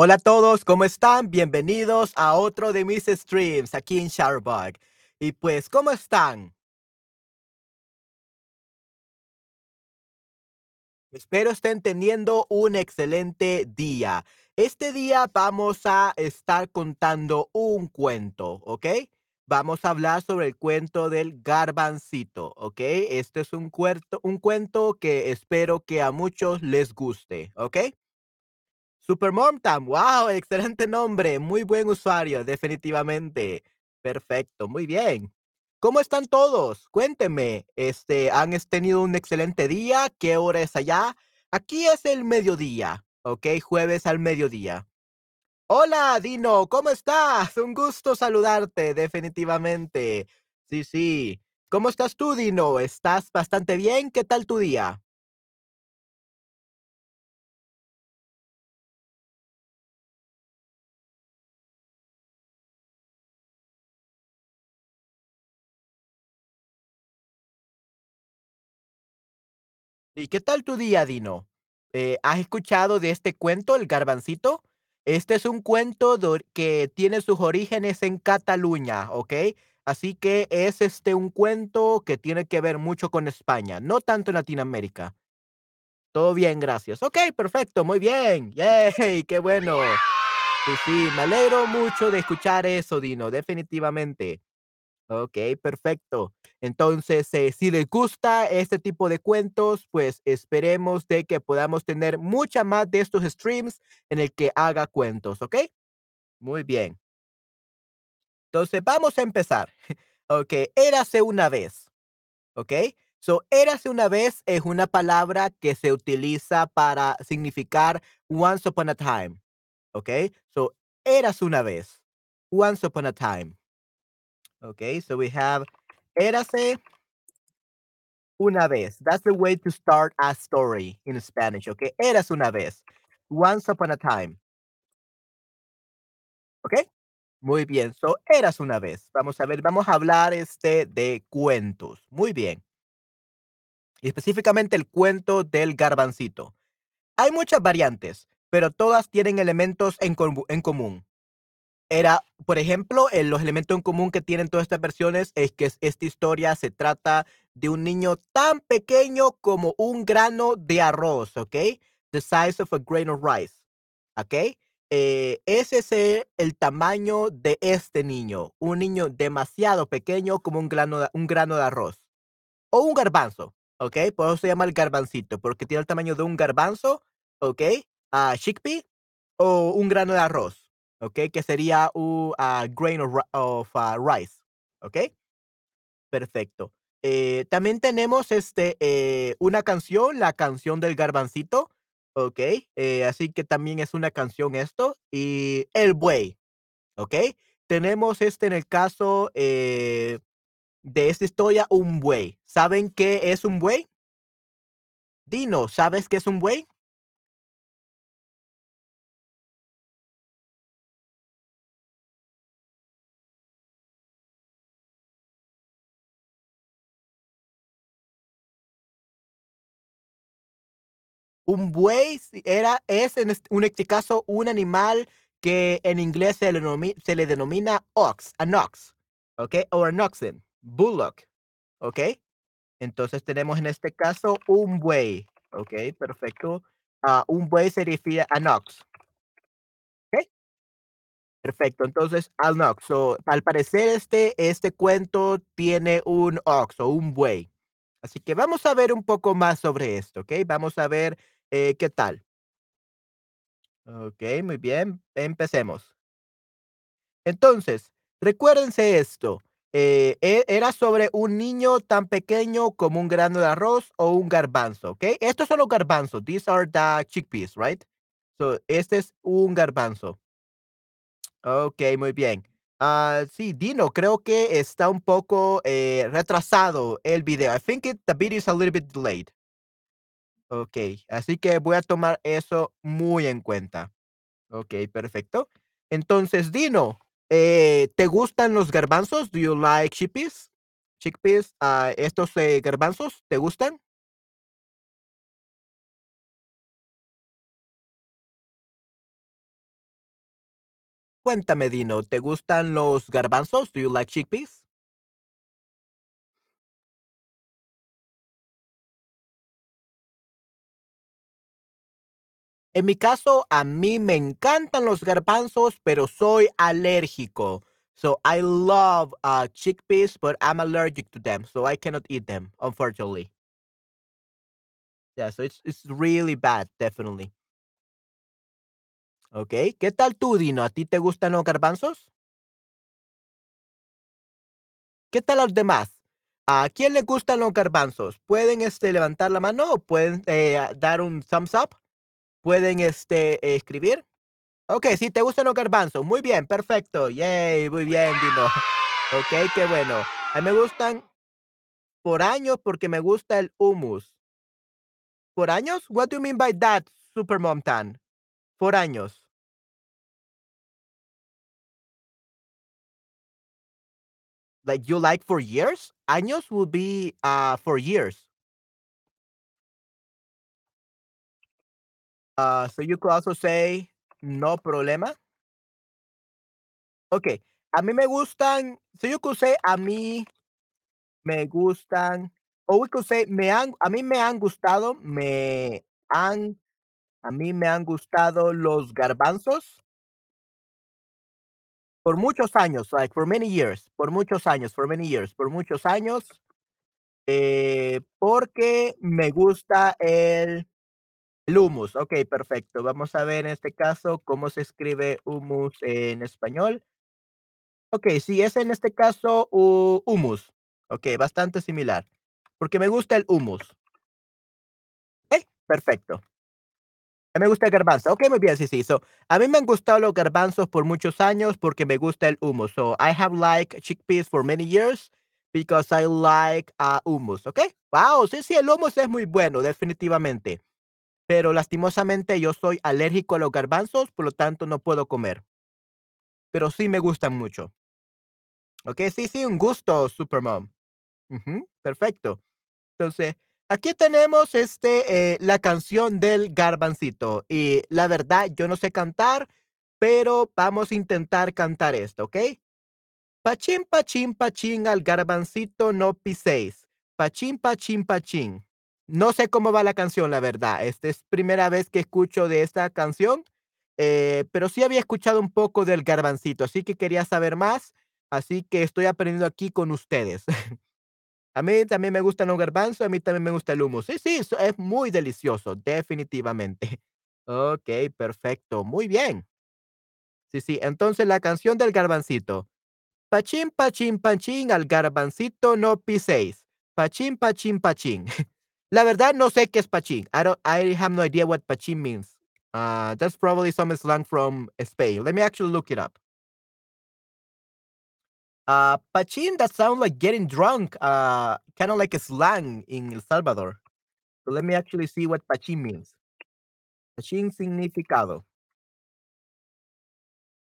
Hola a todos, ¿cómo están? Bienvenidos a otro de mis streams aquí en Shutterbug. Y pues, ¿cómo están? Espero estén teniendo un excelente día. Este día vamos a estar contando un cuento, ¿ok? Vamos a hablar sobre el cuento del garbancito, ¿ok? Este es un cuento, un cuento que espero que a muchos les guste, ¿ok? Super Momtam, wow, excelente nombre, muy buen usuario, definitivamente. Perfecto, muy bien. ¿Cómo están todos? Cuéntenme, este, ¿han tenido un excelente día? ¿Qué hora es allá? Aquí es el mediodía, ¿ok? Jueves al mediodía. Hola, Dino, ¿cómo estás? Un gusto saludarte, definitivamente. Sí, sí. ¿Cómo estás tú, Dino? ¿Estás bastante bien? ¿Qué tal tu día? ¿Y qué tal tu día, Dino? Eh, ¿has escuchado de este cuento, El Garbancito? Este es un cuento que tiene sus orígenes en Cataluña, ¿ok? Así que es este un cuento que tiene que ver mucho con España, no tanto en Latinoamérica. Todo bien, gracias. Ok, perfecto, muy bien. Yay, qué bueno. Sí, sí, me alegro mucho de escuchar eso, Dino, definitivamente. Okey, perfecto. Entonces, eh, si les gusta este tipo de cuentos, pues esperemos de que podamos tener mucha más de estos streams en el que haga cuentos, ¿ok? Muy bien. Entonces, vamos a empezar. Okey, érase una vez, ¿ok? So, érase una vez es una palabra que se utiliza para significar once upon a time, ¿ok? So, érase una vez, once upon a time, ¿ok? So, we have érase Una vez. That's the way to start a story in Spanish, ¿ok? Eras una vez. Once upon a time, ¿ok? Muy bien. So, eras una vez. Vamos a ver, vamos a hablar este de cuentos. Muy bien. Específicamente el cuento del garbancito. Hay muchas variantes, pero todas tienen elementos en común. Era, por ejemplo, eh, los elementos en común que tienen todas estas versiones es que es- esta historia se trata de un niño tan pequeño como un grano de arroz, ¿ok? The size of a grain of rice, ¿ok? Eh, ese es el tamaño de este niño, un niño demasiado pequeño como un grano de, un grano de arroz o un garbanzo, ¿ok? Por eso se llama el garbancito, porque tiene el tamaño de un garbanzo, ¿ok? Ah, chickpea o un grano de arroz, ¿ok? Que sería un ah, grain of, ah, rice, ¿ok? Perfecto. Eh, también tenemos este, eh, una canción, la canción del garbancito, ¿ok? Eh, así que también es una canción esto. Y el buey, ¿ok? Tenemos este en el caso de esta historia, un buey. ¿Saben qué es un buey? Dino, ¿sabes qué es un buey? Un buey era es en este caso un animal que en inglés se le denomina ox, an ox, ¿okey? O an oxen, bullock, ¿okey? Entonces tenemos en este caso un buey, ¿okey? Perfecto. Ah, un buey se refiere a ox, ¿okey? Perfecto. Entonces, an ox. So, al parecer este este cuento tiene un ox o un buey. Así que vamos a ver un poco más sobre esto, ¿okey? Vamos a ver, eh, qué tal. Okey, muy bien, empecemos. Entonces, recuérdense esto, eh, e era sobre un niño tan pequeño como un grano de arroz o un garbanzo, ¿okey? Estos son los garbanzos, these are the chickpeas, right? So, este es un garbanzo. Okey, muy bien. Ah, sí, Dino, creo que está un poco, eh, retrasado el video. I think the video is a little bit delayed. Okey, así que voy a tomar eso muy en cuenta. Okey, perfecto. Entonces, Dino, eh, ¿te gustan los garbanzos? Do you like chickpeas? Chickpeas, ah, estos, eh, garbanzos, ¿te gustan? cuéntame, Dino, ¿te gustan los garbanzos? Do you like chickpeas? En mi caso, a mí me encantan los garbanzos, pero soy alérgico. So I love uh, chickpeas, but I'm allergic to them, so I cannot eat them, unfortunately. Yeah, so it's it's really bad, definitely. Okay. ¿Qué tal tú, Dino? ¿A ti te gustan los garbanzos? ¿Qué tal los demás? ¿A quién le gustan los garbanzos? ¿Pueden este, levantar la mano o pueden eh, dar un thumbs up? ¿Pueden este, escribir? Ok, sí, te gustan los garbanzos. Muy bien, perfecto. Yay, muy bien, Dino. Ok, qué bueno. Me gustan por años porque me gusta el hummus. ¿Por años? What do you mean by that, Super Mom Tan? Por años. Like you like for years? Años will be uh for years. Uh, so you could also say no problema. Okay. A mí me gustan, so you could say a mí me gustan, or we could say me han, a mí me han gustado, me han, a mí me han gustado los garbanzos por muchos años, like for many years, por muchos años, for many years, por muchos años, eh, porque me gusta el, el hummus. Ok, perfecto. Vamos a ver en este caso cómo se escribe hummus en español. Ok, sí, es en este caso uh, hummus. Ok, bastante similar. Porque me gusta el hummus. Ok, perfecto. Me gusta el garbanzo. Ok, muy bien, sí, sí. So, a mí me han gustado los garbanzos por muchos años porque me gusta el hummus. So, I have liked chickpeas for many years because I like uh, hummus. Ok, wow, sí, sí, el hummus es muy bueno, definitivamente. Pero lastimosamente yo soy alérgico a los garbanzos, por lo tanto no puedo comer. Pero sí me gustan mucho. Ok, sí, sí, un gusto, Supermom. Perfecto. Entonces, aquí tenemos este, eh, la canción del garbancito. Y la verdad, yo no sé cantar, pero vamos a intentar cantar esto, ¿ok? Pachín, pachín, pachín, al garbancito no piséis. Pachín, pachín, pachín. No sé cómo va la canción, la verdad. Esta es primera vez que escucho de esta canción, eh, pero sí había escuchado un poco del garbancito, así que quería saber más, así que estoy aprendiendo aquí con ustedes. a mí también me gustan los garbanzos, a mí también me gusta el humo. Sí, sí, es muy delicioso, definitivamente. Ok, perfecto, muy bien. Sí, sí, entonces la canción del garbancito. Pachín, pachín, pachín, al garbancito no piséis. Pachín, pachín, pachín. La verdad no sé qué es pachín. I don't I have no idea what pachín means. Uh, that's probably some slang from Spain. Let me actually look it up. Uh, pachín, that sounds like getting drunk, uh, kind of like a slang in El Salvador. So let me actually see what pachín means. Pachín significado.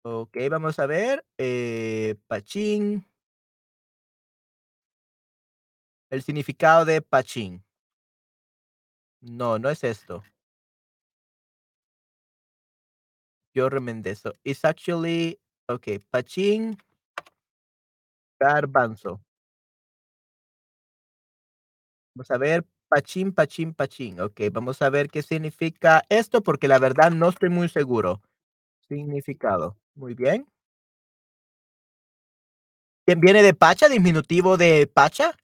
Ok, vamos a ver. Eh, pachín. El significado de pachín. No, no es esto. Yo remendezo. It's actually, okay, pachín, garbanzo. Vamos a ver, pachín, pachín, pachín. Ok, vamos a ver qué significa esto porque la verdad no estoy muy seguro. Significado. Muy bien. ¿Viene de pacha, diminutivo de pacha?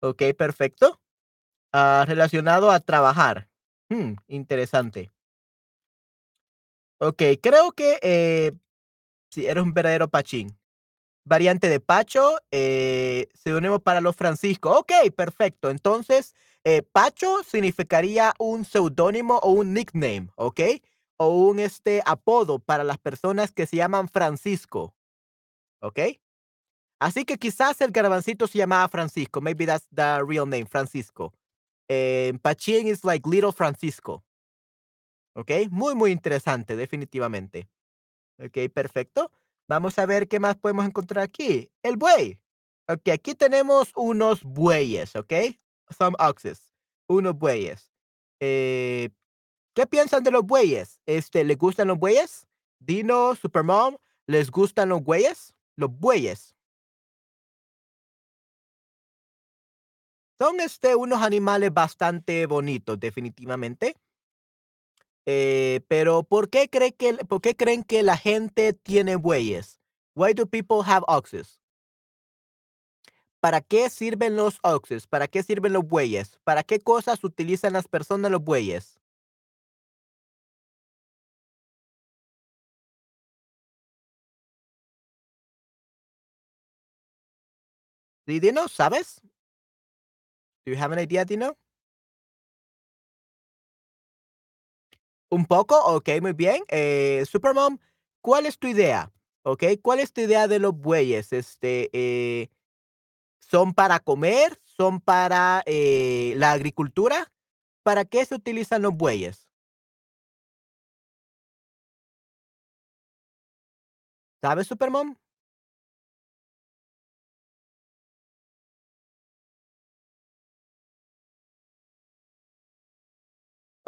Ok, perfecto. Ah, relacionado a trabajar. Hmm, interesante. Ok, creo que eh, sí, eres un verdadero pachín. Variante de Pacho, eh, seudónimo para los Francisco. Ok, perfecto. Entonces, eh, Pacho significaría un seudónimo o un nickname, ¿ok? O un este, apodo para las personas que se llaman Francisco, ¿ok? Así que quizás el garbancito se llamaba Francisco. Maybe that's the real name, Francisco. Eh, Pachín is like Little Francisco. ¿Ok? Muy, muy interesante, definitivamente. Ok, perfecto. Vamos a ver qué más podemos encontrar aquí. El buey. Ok, aquí tenemos unos bueyes, ¿ok? Some oxes. Unos bueyes. Eh, ¿Qué piensan de los bueyes? Este, ¿Les gustan los bueyes? Dino, Supermom, ¿Les gustan los bueyes? Los bueyes. Son, este, unos animales bastante bonitos, definitivamente. Eh, pero, ¿por qué que por qué creen que la gente tiene bueyes? Why do people have oxes? ¿Para qué sirven los oxes? ¿Para qué sirven los bueyes? ¿Para qué cosas utilizan las personas los bueyes? Sí, ¿sabes? Do you have idea, Dino? Un poco, okey, muy bien. Eh, Supermom, ¿cuál es tu idea? Okey, ¿cuál es tu idea de los bueyes? Este, eh, ¿son para comer? ¿Son para, eh, la agricultura? ¿Para qué se utilizan los bueyes? ¿Sabes, Supermom?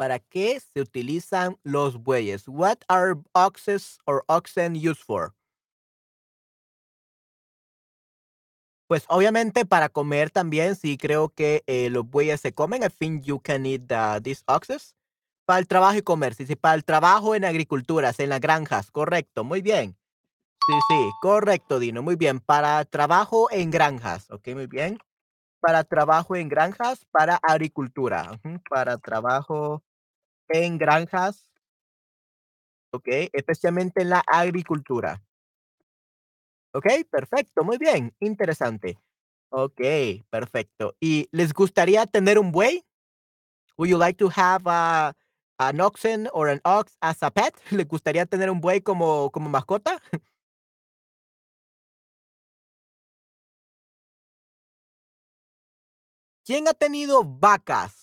¿Para qué se utilizan los bueyes? What are oxes or oxen used for? Pues, obviamente, para comer también, sí creo que, eh, los bueyes se comen. I think you can eat the these oxes. Para el trabajo y comer, sí, sí, para el trabajo en agriculturas, en las granjas, correcto, muy bien. Sí, sí, correcto, Dino, muy bien. Para trabajo en granjas, okey, muy bien. Para trabajo en granjas, para agricultura, para trabajo en granjas. Okey, especialmente en la agricultura. Okey, perfecto, muy bien, interesante. Okey, perfecto. ¿Y les gustaría tener un buey? Would you like to have a an oxen or an ox as a pet? ¿Les gustaría tener un buey como como mascota? ¿Quién ha tenido vacas?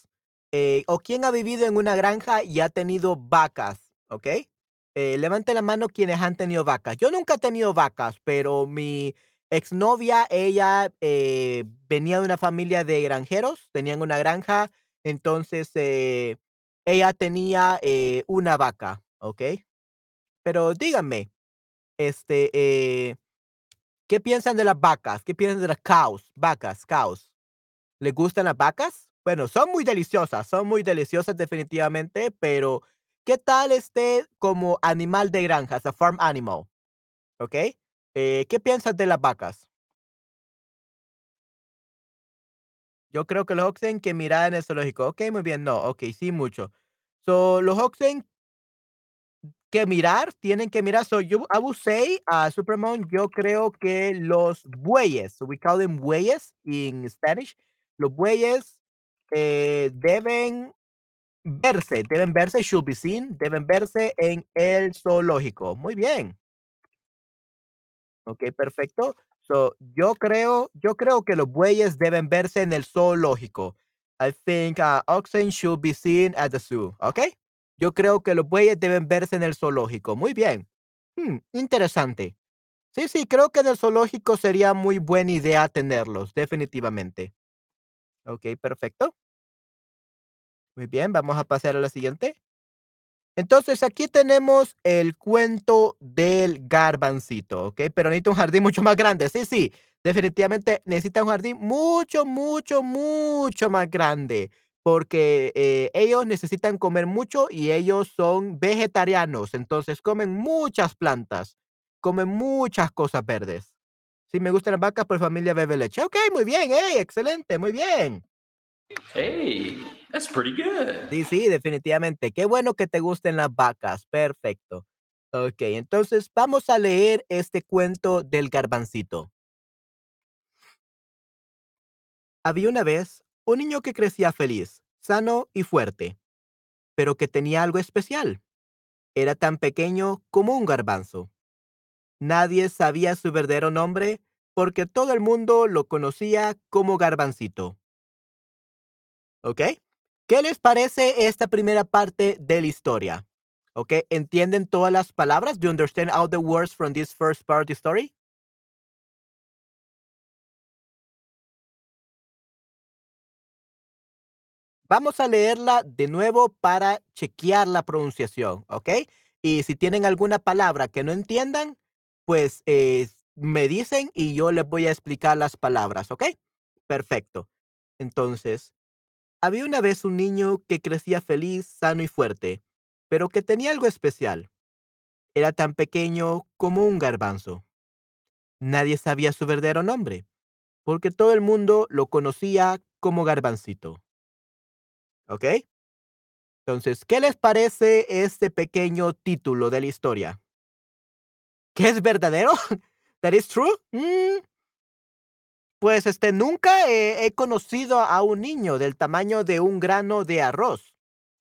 Eh, o quién ha vivido en una granja y ha tenido vacas, ¿okey? Eh, levanten la mano quienes han tenido vacas. Yo nunca he tenido vacas, pero mi exnovia, ella, eh, venía de una familia de granjeros, tenían una granja, entonces, eh, ella tenía, una vaca, ¿okey? Pero díganme, este, ¿qué piensan de las vacas? ¿Qué piensan de las cows? Vacas, cows. ¿Les gustan las vacas? Bueno, son muy deliciosas, son muy deliciosas definitivamente, pero, ¿qué tal, este, como animal de granja, a farm animal? ¿Okey? Eh, ¿qué piensas de las vacas? Yo creo que los oxen que mirar en el zoológico. Okey, muy bien, no, okey, sí, mucho. So, los oxen que mirar, tienen que mirar. So, you I would say, ah, Supermom, yo creo que los bueyes, we call them bueyes in Spanish. Los bueyes, eh, deben verse, deben verse, should be seen, deben verse en el zoológico. Muy bien. Okey, perfecto. So, yo creo yo creo que los bueyes deben verse en el zoológico. I think, ah, oxen should be seen at the zoo, ¿okey? Yo creo que los bueyes deben verse en el zoológico. Muy bien. Mm, interesante. Sí, sí, creo que en el zoológico sería muy buena idea tenerlos, definitivamente. Okey, perfecto. Muy bien, vamos a pasar a la siguiente. Entonces, aquí tenemos el cuento del garbancito, ¿okey? Pero necesita un jardín mucho más grande. Sí, sí, definitivamente necesita un jardín mucho, mucho, mucho más grande, porque, eh, ellos necesitan comer mucho y ellos son vegetarianos, entonces comen muchas plantas, comen muchas cosas verdes. Sí, me gustan las vacas, pues familia bebe leche. Okey, muy bien, ey, excelente, muy bien. Hey, that's pretty good. Sí, sí, definitivamente. Qué bueno que te gusten las vacas. Perfecto. Okey, entonces vamos a leer este cuento del garbancito. Había una vez un niño que crecía feliz, sano y fuerte, pero que tenía algo especial. Era tan pequeño como un garbanzo. Nadie sabía su verdadero nombre porque todo el mundo lo conocía como Garbancito. ¿Okey? ¿Qué les parece esta primera parte de la historia? ¿Okey? ¿Entienden todas las palabras? Do you understand all the words from this first part of the story? Vamos a leerla de nuevo para chequear la pronunciación, ¿okey? Y si tienen alguna palabra que no entiendan, pues eh, me dicen y yo les voy a explicar las palabras, ¿ok? Perfecto. Entonces, había una vez un niño que crecía feliz, sano y fuerte, pero que tenía algo especial. Era tan pequeño como un garbanzo. Nadie sabía su verdadero nombre, porque todo el mundo lo conocía como garbancito. ¿Ok? Entonces, ¿qué les parece este pequeño título de la historia? ¿Qué es verdadero? ¿That is true? Mm. Pues este, nunca he, conocido a un niño del tamaño de un grano de arroz.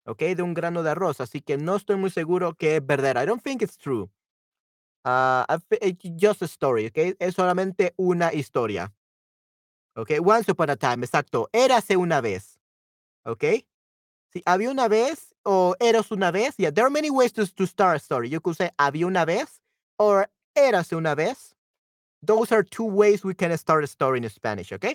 ¿Ok? De un grano de arroz. Así que no estoy muy seguro que es verdadero. I don't think it's true. Ah, it's just a story, ¿ok? Es solamente una historia. ¿Ok? Once upon a time, exacto. Érase una vez. ¿Ok? Sí, había una vez o eras una vez. Yeah, there are many ways to, to start a story. You could say había una vez or érase una vez. Those are two ways we can start a story in Spanish, ¿ok?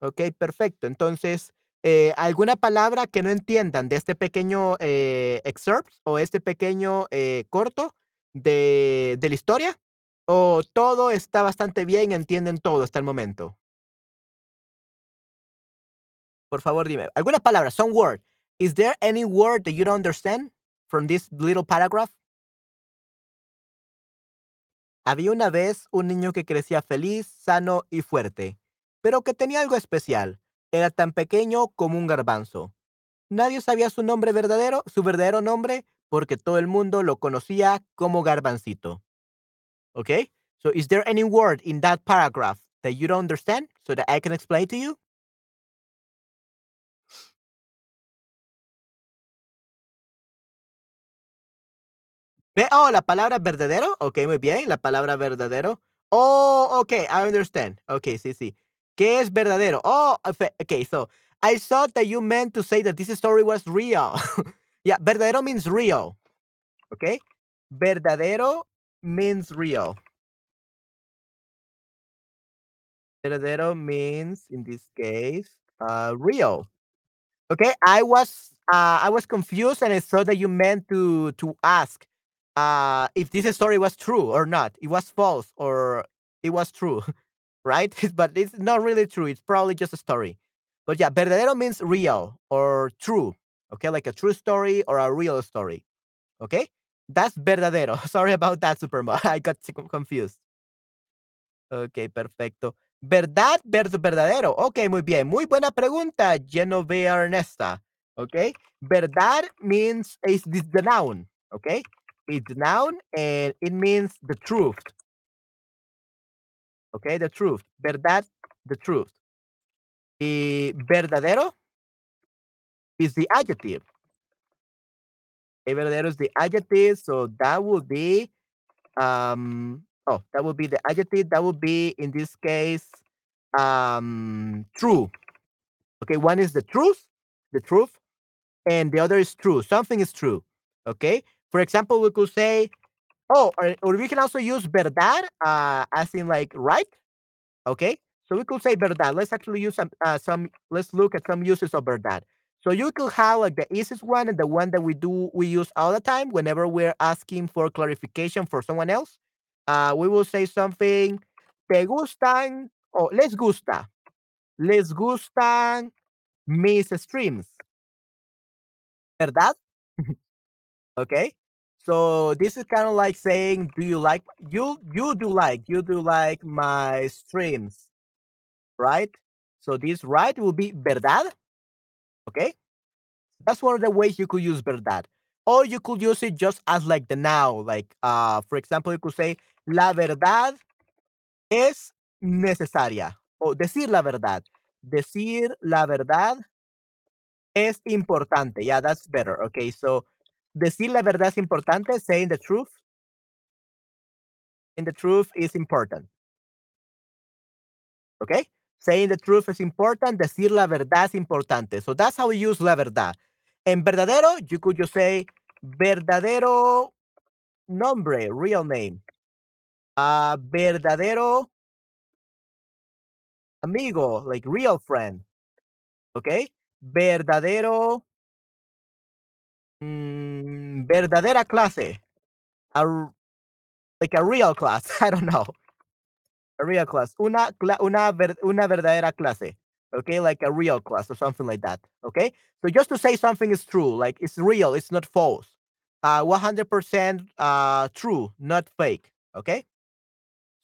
Ok, perfecto. Entonces, eh, ¿alguna palabra que no entiendan de este pequeño eh, excerpt o este pequeño eh, corto de, de la historia? ¿O todo está bastante bien, entienden todo hasta el momento? Por favor, dime. ¿Alguna palabra? Some word. Is there any word that you don't understand from this little paragraph? Había una vez un niño que crecía feliz, sano y fuerte, pero que tenía algo especial. Era tan pequeño como un garbanzo. Nadie sabía su nombre verdadero, su verdadero nombre, porque todo el mundo lo conocía como garbancito. Okay? So is there any word in that paragraph that you don't understand so that I can explain to you? Oh, la palabra verdadero. Ok, muy bien. La palabra verdadero. Oh, ok, I understand. Ok, sí, sí. ¿Qué es verdadero? Oh, efe- okay, so I thought that you meant to say that this story was real. yeah, verdadero means real. Okay? Verdadero means real. Verdadero means, in this case, uh, real. Okay, I was uh, I was confused and I thought that you meant to to ask uh, if this story was true or not. It was false or it was true, right? but it's not really true. It's probably just a story. But yeah, verdadero means real or true. Okay, like a true story or a real story. Okay, that's verdadero. Sorry about that, Superman. I got confused. Ok, perfecto. ¿Verdad versus verdadero? Ok, muy bien. Muy buena pregunta, Genoveva Ernesta. Ok. Verdad means is this the noun. Ok. It's the noun and it means the truth. Ok, the truth. Verdad, the truth. Y verdadero is the adjective. Okay, verdadero is the adjective, so that would be um oh that would be the adjective that would be in this case um true okay one is the truth the truth and the other is true something is true okay for example we could say oh or, or we can also use verdad uh as in like right. Okay? So we could say verdad. Let's actually use some uh, some let's look at some uses of verdad. So you could have like the easiest one and the one that we do we use all the time whenever we're asking for clarification for someone else. Uh we will say something te gustan? o les gusta. Les gustan mis streams. Verdad? Okay so this is kind of like saying do you like you you do like you do like my streams right? So this right will be verdad okay? That's one of the ways you could use verdad or you could use it just as like the now like uh for example you could say la verdad es necesaria o decir la verdad decir la verdad es importante yeah that's better okay? So decir la verdad es importante saying the truth. And the truth is important. Okay saying the truth is important decir la verdad es importante. So that's how we use la verdad. En verdadero you could just say verdadero nombre real name. Uh verdadero amigo like real friend. Okay verdadero mm, verdadera clase a Like a real class. I don't know. A real class. Una, una, una verdadera clase. Okay, like a real class or something like that. Okay, so just to say something is true, like it's real, it's not false. Uh, 100% uh, true, not fake. Okay,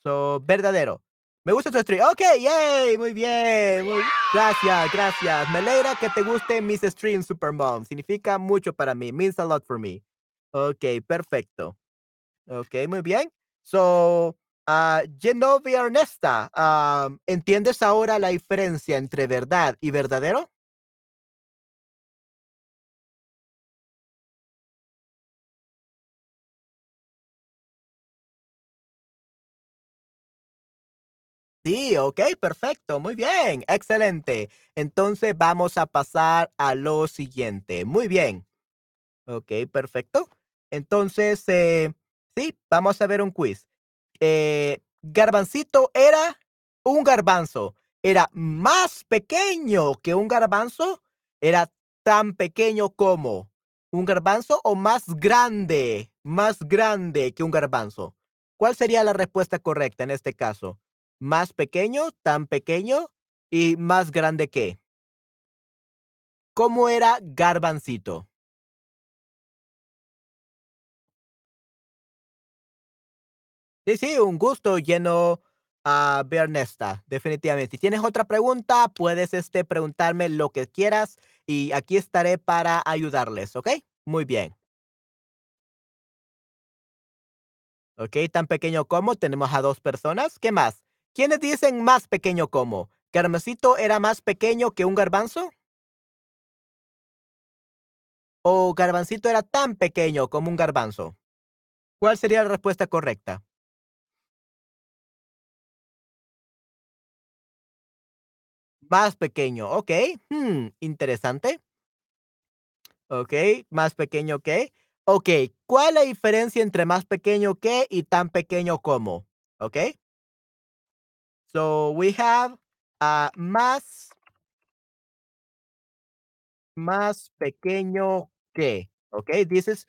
so verdadero. Me gusta tu stream. Ok, yay, muy bien. Gracias, gracias. Me alegra que te guste mis streams, Supermom. Significa mucho para mí. Means a lot for me. Ok, perfecto. Ok, muy bien. So, uh, Genovia Ernesta, um, ¿entiendes ahora la diferencia entre verdad y verdadero? Sí, ok, perfecto, muy bien, excelente. Entonces vamos a pasar a lo siguiente. Muy bien. Ok, perfecto. Entonces, eh, sí, vamos a ver un quiz. Eh, garbancito era un garbanzo. Era más pequeño que un garbanzo. Era tan pequeño como un garbanzo o más grande, más grande que un garbanzo. ¿Cuál sería la respuesta correcta en este caso? Más pequeño, tan pequeño y más grande que. ¿Cómo era Garbancito? Sí, sí, un gusto lleno a Bernesta, definitivamente. Si tienes otra pregunta, puedes este, preguntarme lo que quieras y aquí estaré para ayudarles, ¿ok? Muy bien. Ok, tan pequeño como tenemos a dos personas. ¿Qué más? ¿Quiénes dicen más pequeño como? ¿Garbancito era más pequeño que un garbanzo? ¿O garbancito era tan pequeño como un garbanzo? ¿Cuál sería la respuesta correcta? Más pequeño, ok. Hmm, interesante. Ok, más pequeño que. Ok, ¿cuál es la diferencia entre más pequeño que y tan pequeño como? Ok. So we have uh, más más pequeño que. Okay, this is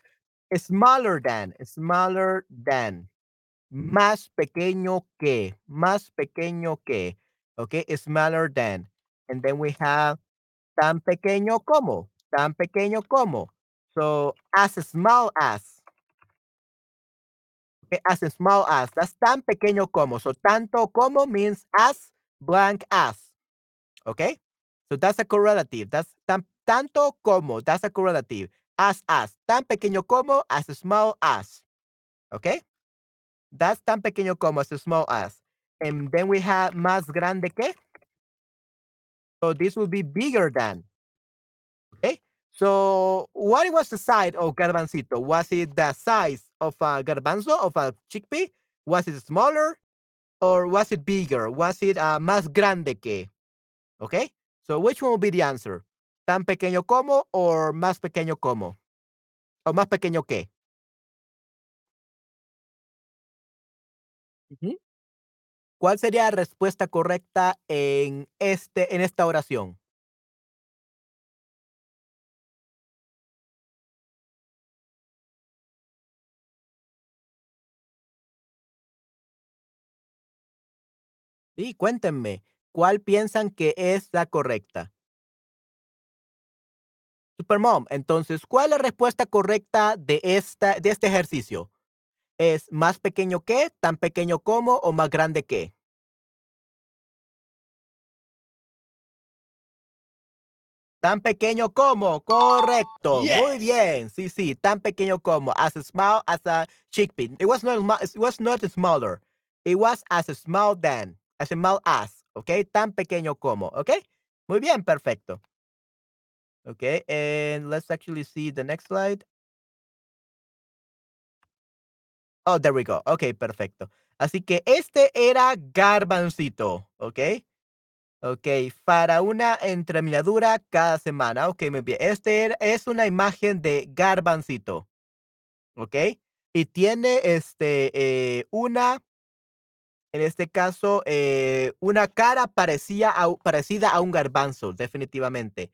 smaller than, smaller than. Más pequeño que, más pequeño que. Okay, smaller than. And then we have tan pequeño como, tan pequeño como. So as small as. As small as. That's tan pequeño como. So tanto como means as blank as. Okay? So that's a correlative. That's tan, tanto como. That's a correlative. As as. Tan pequeño como as small as. Okay? That's tan pequeño como as small as. And then we have más grande que. So this will be bigger than. Okay? So what was the size of garbancito? Was it the size of a garbanzo, of a chickpea? Was it smaller or was it bigger? Was it uh, más grande que? Okay? So which one will be the answer? ¿Tan pequeño como or más pequeño como? ¿O más pequeño que? ¿Cuál sería la respuesta correcta en, este, en esta oración? Sí, cuéntenme, ¿cuál piensan que es la correcta? Supermom, entonces, ¿cuál es la respuesta correcta de, esta, de este ejercicio? ¿Es más pequeño que, tan pequeño como o más grande que? Tan pequeño como, correcto. Muy bien. Sí, sí, tan pequeño como. As small as a chickpea. It was not, it was not smaller. It was as small than as small as, ¿ok? Tan pequeño como, ¿ok? Muy bien, perfecto. Okay, and let's actually see the next slide. Oh, there we go. Ok, perfecto. Así que este era garbancito, ¿ok? Ok, para una entreminadura cada semana. Ok, muy bien. Este es una imagen de garbancito, ¿ok? Y tiene este, eh, una en este caso, eh, una cara parecía parecida a un garbanzo, definitivamente.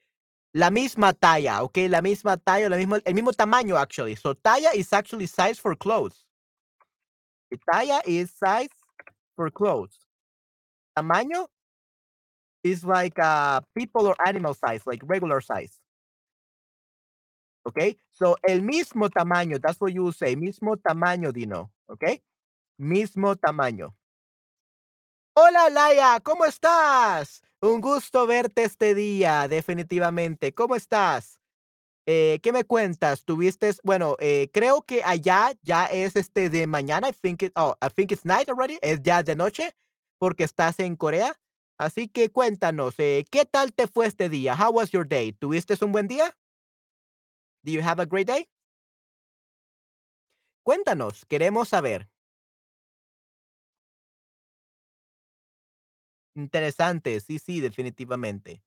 La misma talla, ¿ok? La misma talla, el mismo tamaño, actually. So, talla is actually size for clothes. Talla is size for clothes. Tamaño is like uh, people or animal size, like regular size. Okay, so el mismo tamaño, that's what you say, mismo tamaño, Dino. Okay, mismo tamaño. Hola, Laia, ¿cómo estás? Un gusto verte este día, definitivamente. ¿Cómo estás? Eh, ¿qué me cuentas? ¿Tuviste, bueno, eh, creo que allá ya es este de mañana, I think it, oh, I think it's night already, es ya de noche, porque estás en Corea. Así que cuéntanos, eh, ¿qué tal te fue este día? How was your day? ¿Tuviste un buen día? Do you have a great day? Cuéntanos, queremos saber. Interesante, sí, sí, definitivamente.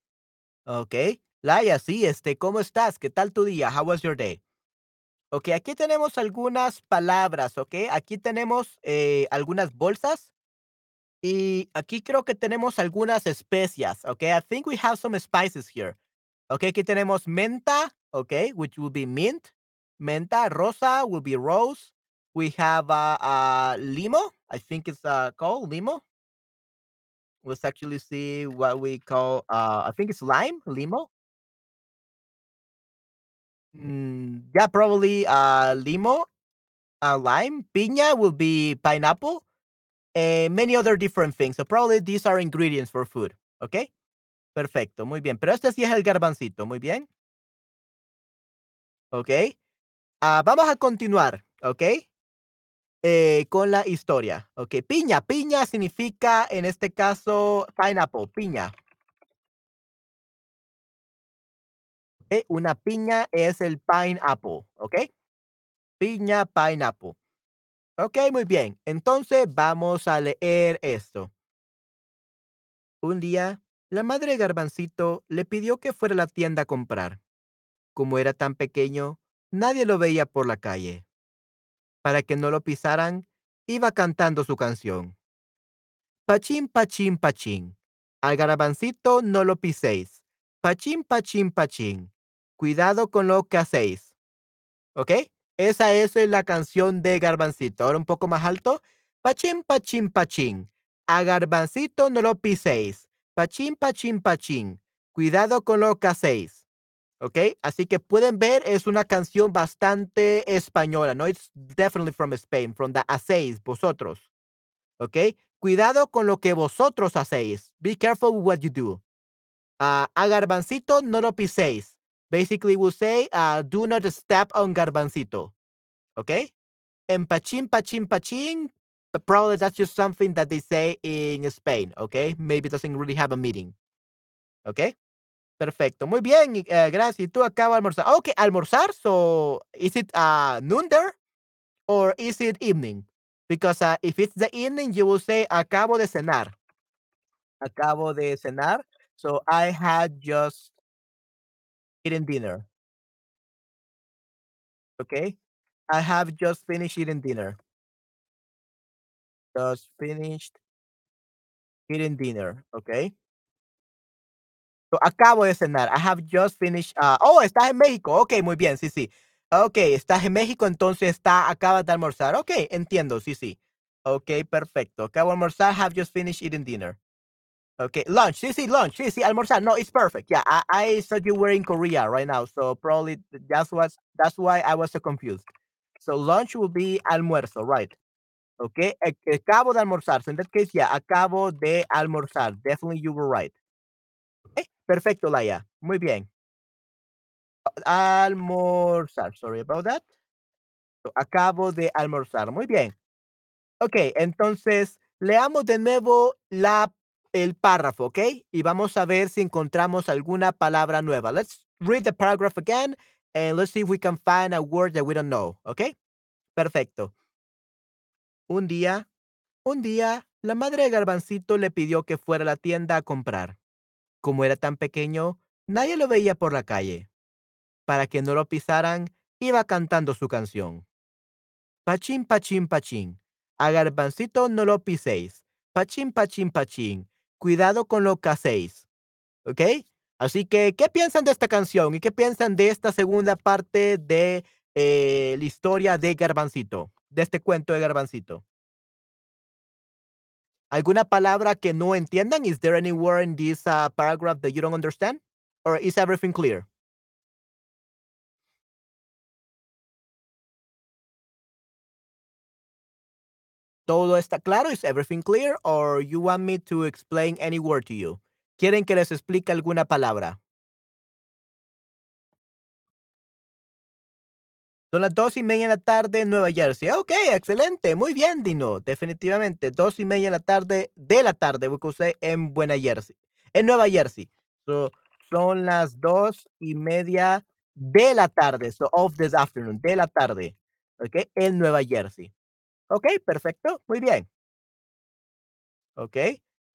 Ok. Laia, sí, este, ¿cómo estás? ¿Qué tal tu día? How was your day? Ok, aquí tenemos algunas palabras, ok. Aquí tenemos eh, algunas bolsas y aquí creo que tenemos algunas especias, ok. I think we have some spices here. Ok, aquí tenemos menta, ok, which will be mint. Menta, rosa will be rose. We have uh, uh, limo, I think it's uh, called limo. Let's actually see what we call, uh, I think it's lime, limo. Mm, yeah, probably uh, limo, uh, lime, piña will be pineapple, and many other different things. So probably these are ingredients for food. Okay, perfecto, muy bien. Pero este sí es el garbancito, muy bien. Ok, uh, vamos a continuar. Ok, eh, con la historia. Ok, piña, piña significa en este caso pineapple, piña. Una piña es el pineapple, ¿ok? Piña, pineapple. Ok, muy bien. Entonces vamos a leer esto. Un día, la madre Garbancito le pidió que fuera a la tienda a comprar. Como era tan pequeño, nadie lo veía por la calle. Para que no lo pisaran, iba cantando su canción. Pachín, pachín, pachín. Al garbancito no lo piséis. Pachín, pachín, pachín. Cuidado con lo que hacéis. ¿Ok? Esa es la canción de Garbancito. Ahora un poco más alto. Pachín, pachín, pachín. A Garbancito no lo piséis. Pachín, pachín, pachín. Cuidado con lo que hacéis. ¿Ok? Así que pueden ver, es una canción bastante española, ¿no? It's definitely from Spain, from the hacéis, vosotros. ¿Ok? Cuidado con lo que vosotros hacéis. Be careful with what you do. Uh, a Garbancito no lo piséis. Basically, we'll say, uh, do not step on garbancito. Okay? And pachín, pachín, pachín, probably that's just something that they say in Spain. Okay? Maybe it doesn't really have a meaning. Okay? Perfecto. Muy bien. Uh, gracias. Tú acabas de almorzar. Okay, almorzar. So, is it uh, noon there? Or is it evening? Because uh, if it's the evening, you will say, acabo de cenar. Acabo de cenar. So, I had just eating dinner. Okay. I have just finished eating dinner. Just finished eating dinner. Okay. So, acabo de cenar. I have just finished. Uh, oh, estás en México. Ok, muy bien. Sí, sí. Ok, estás en México, entonces está, acabas de almorzar. Ok, entiendo. Sí, sí. Ok, perfecto. Acabo de almorzar. Have just finished eating dinner. Okay, lunch. Sí, sí, lunch. Sí, sí, almorzar. No, it's perfect. Yeah, I, I thought you were in Korea right now, so probably that's what that's why I was so confused. So lunch will be almuerzo, right? Okay, acabo de almorzar. So in that case, yeah, acabo de almorzar. Definitely you were right. Perfecto, Laia. Muy bien. Almorzar. Sorry about that. Acabo de almorzar. Muy bien. Ok, entonces leamos de nuevo la el párrafo, ¿ok? Y vamos a ver si encontramos alguna palabra nueva. Let's read the paragraph again and let's see if we can find a word that we don't know, ¿ok? Perfecto. Un día, un día, la madre de Garbancito le pidió que fuera a la tienda a comprar. Como era tan pequeño, nadie lo veía por la calle. Para que no lo pisaran, iba cantando su canción. Pachín, pachín, pachín. A Garbancito no lo piséis. Pachín, pachín, pachín cuidado con lo que hacéis. ¿Ok? Así que, ¿qué piensan de esta canción y qué piensan de esta segunda parte de eh, la historia de Garbancito, de este cuento de Garbancito? ¿Alguna palabra que no entiendan? Is there any word in this uh, paragraph that you don't understand? Or is everything clear? ¿Todo está claro? Is everything clear? Or you want me to explain any word to you? ¿Quieren que les explique alguna palabra? Son las dos y media de la tarde en Nueva Jersey. Ok, excelente. Muy bien, Dino. Definitivamente. Dos y media de la tarde de la tarde, porque en Buena Jersey. En Nueva Jersey. son las dos y media de la tarde. So, of this afternoon. De la tarde. Ok, en Nueva Jersey. Ok, perfecto. Muy bien. Ok.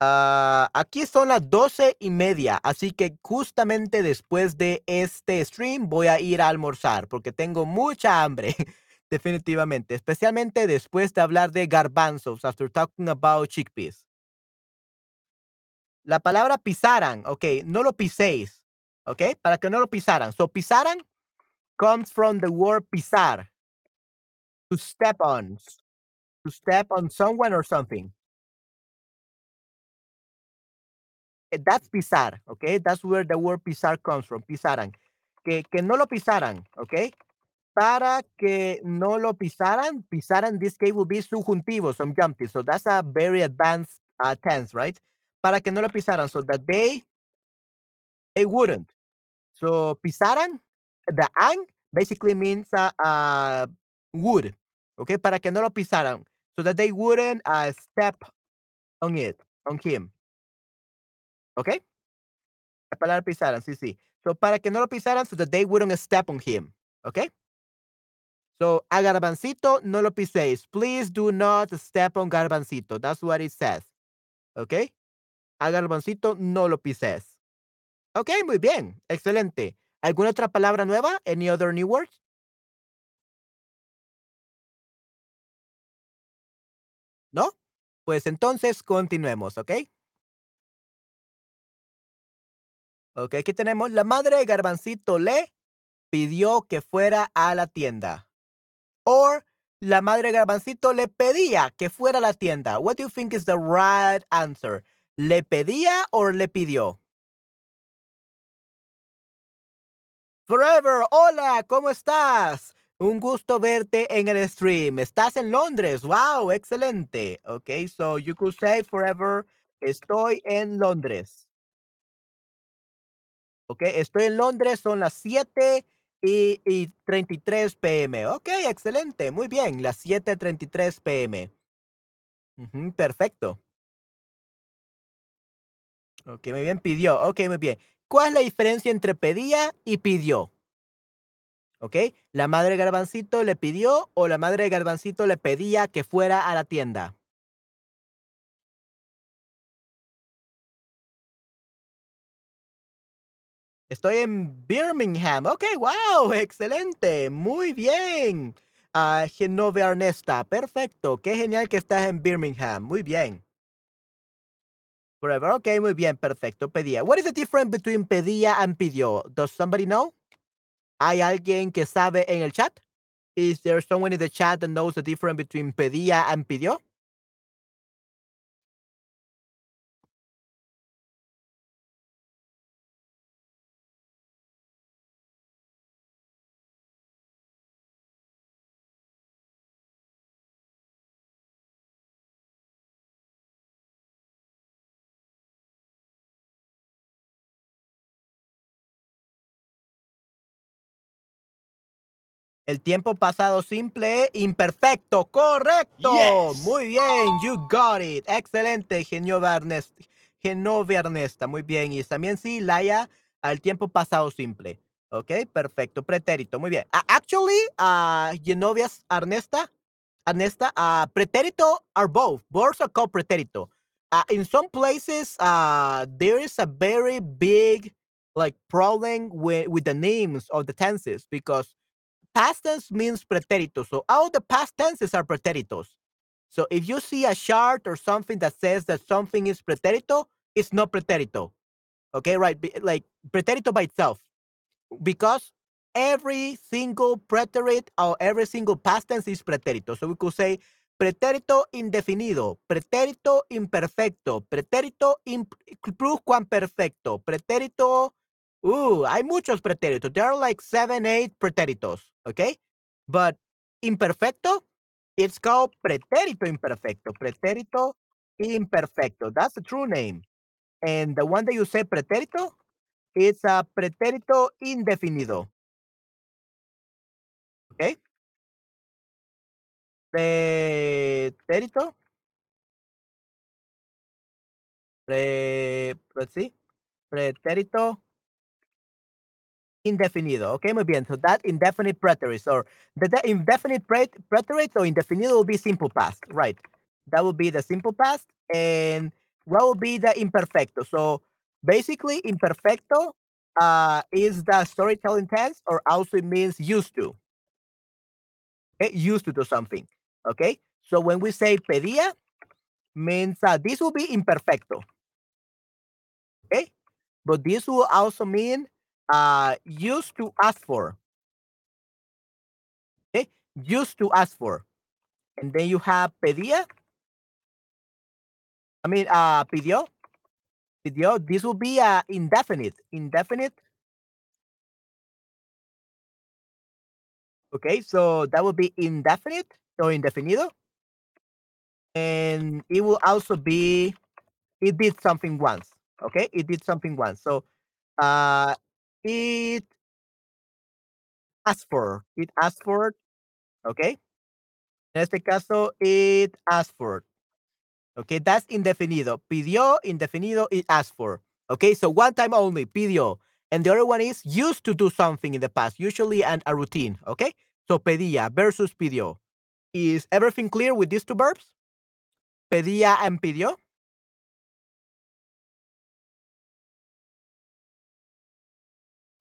Ah, aquí son las doce y media, así que justamente después de este stream voy a ir a almorzar porque tengo mucha hambre, definitivamente, especialmente después de hablar de garbanzos, after talking about chickpeas. La palabra pisaran, ok, no lo piséis, ok, para que no lo pisaran. So, pisaran comes from the word pisar, to step on, to step on someone or something. That's pisar, okay? That's where the word pisar comes from, pisaran. Que, que no lo pisaran, okay? Para que no lo pisaran, pisaran, this case will be subjuntivo, subjunctive. So that's a very advanced uh, tense, right? Para que no lo pisaran, so that they, they wouldn't. So pisaran, the ang basically means uh, uh, would, okay? Para que no lo pisaran, so that they wouldn't uh, step on it, on him. ¿Ok? La palabra pisaran, sí, sí. So, para que no lo pisaran, so that they wouldn't step on him. ¿Ok? So, a Garbancito no lo piséis. Please do not step on Garbancito. That's what it says. ¿Ok? A Garbancito no lo pises. Ok, muy bien. Excelente. ¿Alguna otra palabra nueva? Any other new words? ¿No? Pues entonces continuemos, ¿ok? Ok, aquí tenemos, la madre de Garbancito le pidió que fuera a la tienda. O la madre de Garbancito le pedía que fuera a la tienda. What do you think is the right answer? ¿Le pedía o le pidió? Forever, hola, ¿cómo estás? Un gusto verte en el stream. Estás en Londres. Wow, excelente. Ok, so you could say forever, estoy en Londres. Ok, estoy en Londres, son las 7 y, y 33 pm. Ok, excelente, muy bien, las 7.33 pm. perfecto. Ok, muy bien, pidió. Ok, muy bien. ¿Cuál es la diferencia entre pedía y pidió? ¿Ok? ¿La madre Garbancito le pidió o la madre Garbancito le pedía que fuera a la tienda? Estoy en Birmingham. Ok, wow, excelente. Muy bien. Uh, Genovia Ernesta. Perfecto. Qué genial que estás en Birmingham. Muy bien. Forever. Ok, muy bien. Perfecto. Pedía. What is the difference between pedía and pidió? Does somebody know? ¿Hay alguien que sabe en el chat? Is there someone in the chat that knows the difference between pedía and pidió? El tiempo pasado simple, imperfecto, correcto. Muy bien, you got it. Excelente, Genovia Ernesta. Genovia Ernesta, muy bien. Y también sí, Laia, al tiempo pasado simple. Ok, perfecto. Pretérito, muy bien. actually, uh, Genovia Ernesta, Ernesta, uh, pretérito are both. Both are called pretérito. Uh, in some places, uh, there is a very big like problem with, with the names of the tenses because past tense means pretérito. So all the past tenses are pretéritos. So if you see a chart or something that says that something is pretérito, it's not pretérito. Okay, right? Like pretérito by itself. Because every single preterite or every single past tense is pretérito. So we could say pretérito indefinido, pretérito imperfecto, pretérito pluscuamperfecto, pretérito. Uh, hay muchos pretéritos. There are like seven, eight pretéritos, okay? But imperfecto, it's called pretérito imperfecto, pretérito imperfecto. That's the true name. And the one that you say pretérito, it's a pretérito indefinido. Okay? Pretérito. Pre, let's see. Pretérito indefinido. Okay, muy bien. So that indefinite preterite or the, indefinite preterite or indefinido will be simple past, right? That will be the simple past. And what will be the imperfecto? So basically, imperfecto uh, is the storytelling tense or also it means used to. Okay, used to do something. Okay, so when we say pedía, means uh, this will be imperfecto. Okay, but this will also mean uh, used to ask for. Okay, used to ask for. And then you have pedía. I mean, uh, pidió. Pidió. This will be uh, indefinite. Indefinite. Okay, so that would be indefinite or indefinido. And it will also be, it did something once. Okay, it did something once. So uh, it asked for, it asked for, okay. En este caso, it asked for. Okay, that's indefinido. Pidió, indefinido, it asked for. Okay, so one time only, pidió. And the other one is used to do something in the past, usually and a routine. Okay, so pedía versus pidió. Is everything clear with these two verbs? Pedía and pidió.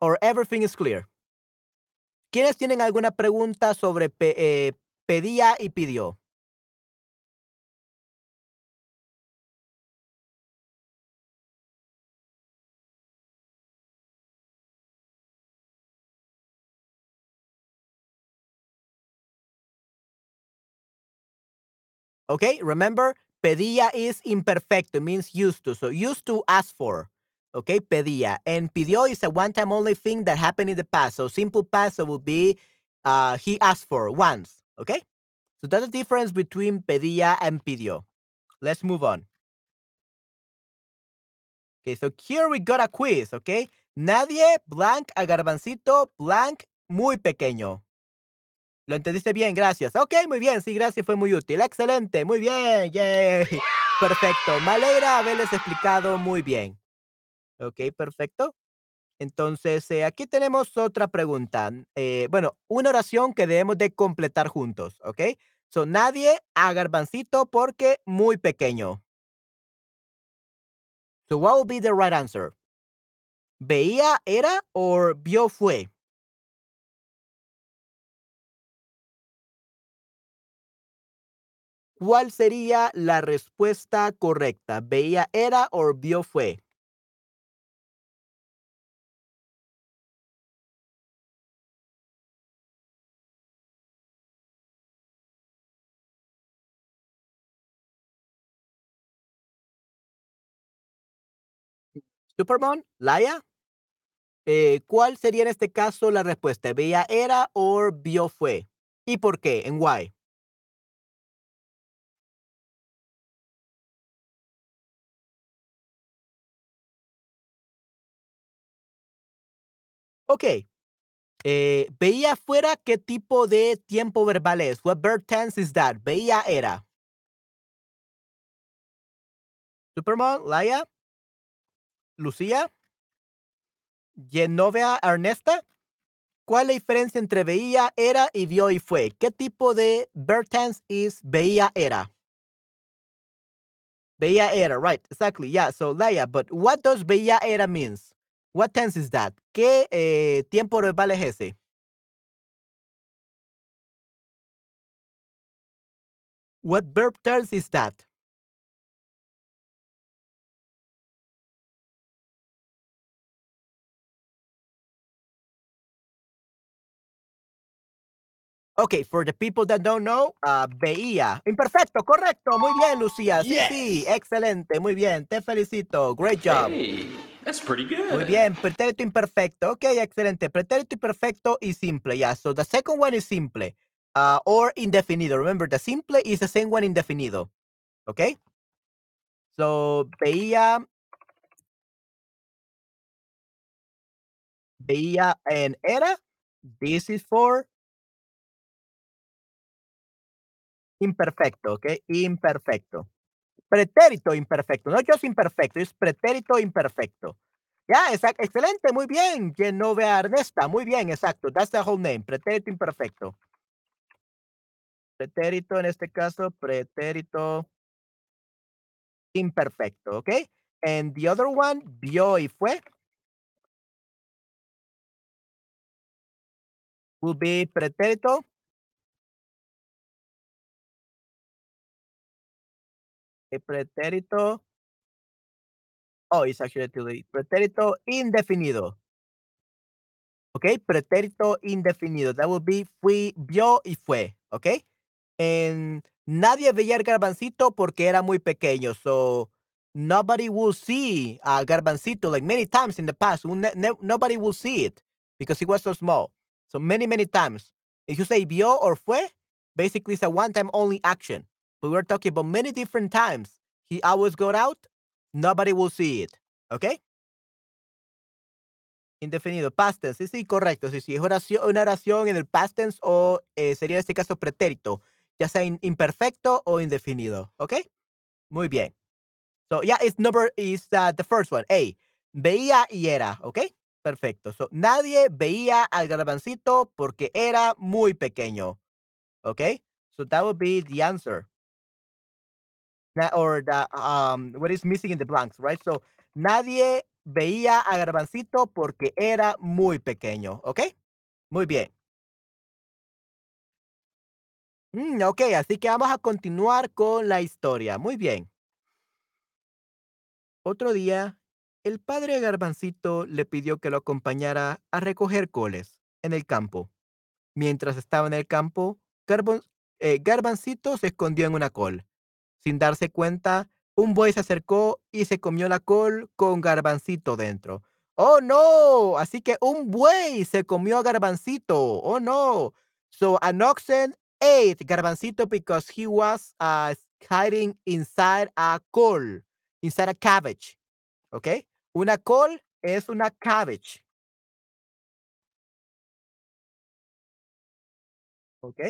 Or everything is clear. ¿Quiénes tienen alguna pregunta sobre pe eh, pedía y pidió? Okay, remember, pedía is imperfecto, means used to. So used to ask for. Okay, pedía. And pidió is a one-time only thing that happened in the past. So simple past so would be uh, he asked for once. Okay, so that's the difference between pedía and pidió. Let's move on. Okay, so here we got a quiz, okay? Nadie, blank, a garbancito, blank, muy pequeño. Lo entendiste bien, gracias. Ok, muy bien, sí, gracias, fue muy útil. Excelente, muy bien, yay. Perfecto, me alegra haberles explicado muy bien. Ok, perfecto. Entonces, eh, aquí tenemos otra pregunta. Eh, bueno, una oración que debemos de completar juntos, ¿ok? So, nadie a garbancito porque muy pequeño. So, what will be the right answer? ¿Veía, era o vio, fue? ¿Cuál sería la respuesta correcta? ¿Veía era o vio fue? Superman, Laia, eh, ¿cuál sería en este caso la respuesta? ¿Veía era o vio fue? ¿Y por qué? ¿En why? Ok. Eh, veía afuera qué tipo de tiempo verbal es. What verb tense is that? Veía era. Superman, Laia, Lucía, Genovea, Ernesta. ¿Cuál es la diferencia entre veía, era y vio y fue? ¿Qué tipo de verb tense is veía era? Veía era, right, exactly, yeah. So, Laia, but what does veía era means? What tense is that? ¿Qué eh, tiempo verbal es ese? What verb tense is that? Okay, for the people that don't know, uh, veía. Imperfecto, correcto. Muy bien, Lucía. Sí, Yes. sí, excelente. Muy bien, te felicito. Great job. Hey, that's pretty good. Muy bien, pretérito imperfecto. Ok, excelente. Pretérito imperfecto y simple. Yeah, so the second one is simple uh, or indefinido. Remember, the simple is the same one indefinido. Okay? So, veía. Veía en era. This is for imperfecto, okay? Imperfecto. Pretérito imperfecto, no just imperfecto, es pretérito imperfecto. Ya, exacto, excelente, muy bien. Genovea Ernesta, muy bien, exacto. That's the whole name, pretérito imperfecto. Pretérito, en este caso, pretérito imperfecto, ¿ok? And the other one, vio y fue, will be pretérito eh, pretérito. Oh, it's actually too late. Pretérito indefinido. Okay, pretérito indefinido. That would be fui, vio y fue. Okay. And nadie veía el garbancito porque era muy pequeño. So nobody will see a garbancito like many times in the past. Nobody will see it because it was so small. So many, many times. If you say vio or fue, basically it's a one-time only action. But we're talking about many different times. He always got out. Nobody will see it. Okay. Indefinido, past tense. Sí, sí, correcto. Sí, sí, es una oración en el past tense o eh, sería en este caso pretérito, ya sea in- imperfecto o indefinido. ¿Ok? Muy bien. So, yeah, it's number is uh, the first one. A. Veía y era. ¿Ok? Perfecto. So, nadie veía al garbancito porque era muy pequeño. ¿Ok? So, that would be the answer. Or the um what is missing in the blanks, right? So nadie veía a Garbancito porque era muy pequeño, ¿ok? Muy bien. Mm, ok, así que vamos a continuar con la historia. Muy bien. Otro día, el padre Garbancito le pidió que lo acompañara a recoger coles en el campo. Mientras estaba en el campo, eh, Garbancito se escondió en una col. Sin darse cuenta, un buey se acercó y se comió la col con Garbancito dentro. ¡Oh, no! Así que un buey se comió a Garbancito. ¡Oh, no! So an oxen ate Garbancito because he was uh, hiding inside a col, inside a cabbage. ¿Ok? Una col es una cabbage. ¿Ok?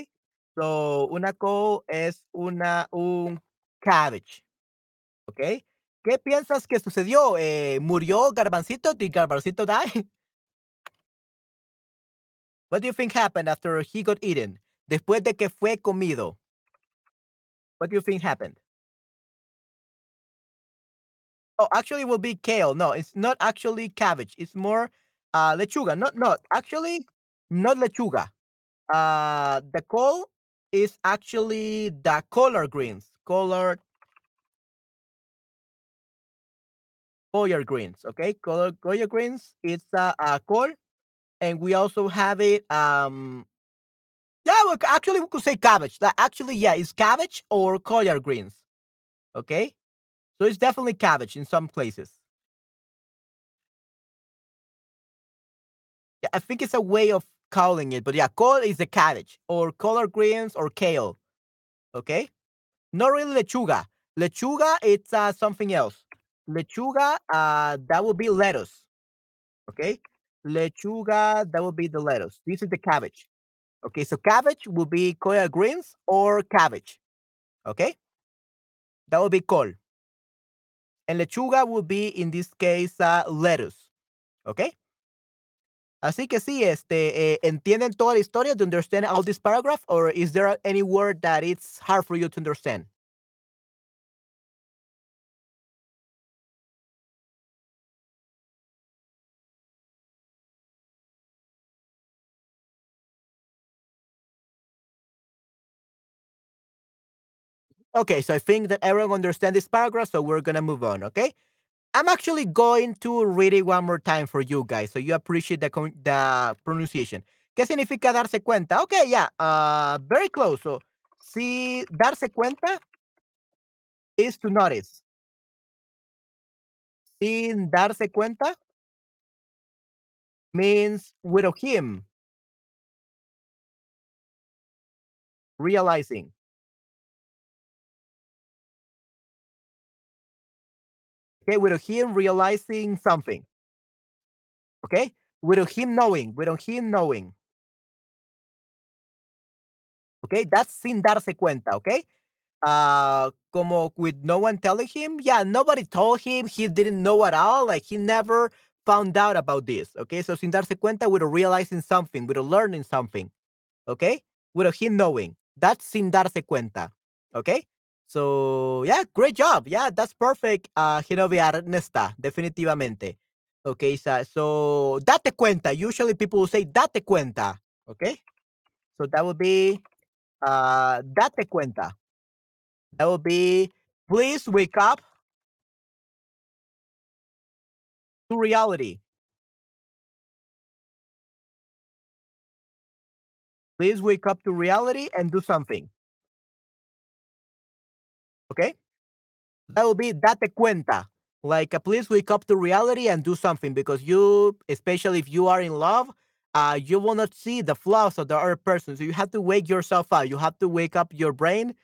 So, una col es una, un cabbage. ¿Ok? ¿Qué piensas que sucedió? Eh, ¿Murió Garbancito? ¿Did Garbancito die? What do you think happened after he got eaten? Después de que fue comido. What do you think happened? Oh, actually it will be kale. No, it's not actually cabbage. It's more uh lechuga. Not not actually not lechuga. Uh the col is actually the color greens. Color color greens. Okay, color color greens. It's uh, a col, and we also have it. Um, yeah, well, actually we could say cabbage. That actually, yeah, it's cabbage or color greens. Okay, so it's definitely cabbage in some places. Yeah, I think it's a way of calling it, but yeah, col is the cabbage or color greens or kale. Okay, not really lechuga. Lechuga, it's uh, something else. Lechuga, uh, that would be lettuce. Okay, lechuga, that would be the lettuce. This is the cabbage. Okay, so cabbage will be color greens or cabbage. Okay, that would be col. And lechuga would be in this case uh, lettuce. Okay. Así que sí, este, eh, ¿entienden toda la historia? Do you understand all this paragraph? Or is there any word that it's hard for you to understand? Okay, so I think that everyone understands this paragraph, so we're gonna move on, okay? I'm actually going to read it one more time for you guys, so you appreciate the the pronunciation. ¿Qué significa darse cuenta? Okay, yeah, uh, very close. So, si darse cuenta is to notice. Sin darse cuenta means without him realizing. Okay, without him realizing something. Okay, without him knowing, without him knowing. Okay, that's sin darse cuenta. Okay, uh, como with no one telling him. Yeah, nobody told him. He didn't know at all. Like he never found out about this. Okay, so sin darse cuenta, without realizing something, without learning something. Okay, without him knowing. That's sin darse cuenta. Okay. So yeah, great job. Yeah, that's perfect. Uh, Genovia Ernesta, definitivamente. Okay, so, so date cuenta. Usually people will say date cuenta. Okay, so that would be uh, date cuenta. That would be please wake up to reality. Please wake up to reality and do something. Okay? That will be date cuenta. Like, uh, please wake up to reality and do something because you, especially if you are in love, uh, you will not see the flaws of the other person. So you have to wake yourself up. You have to wake up your brain,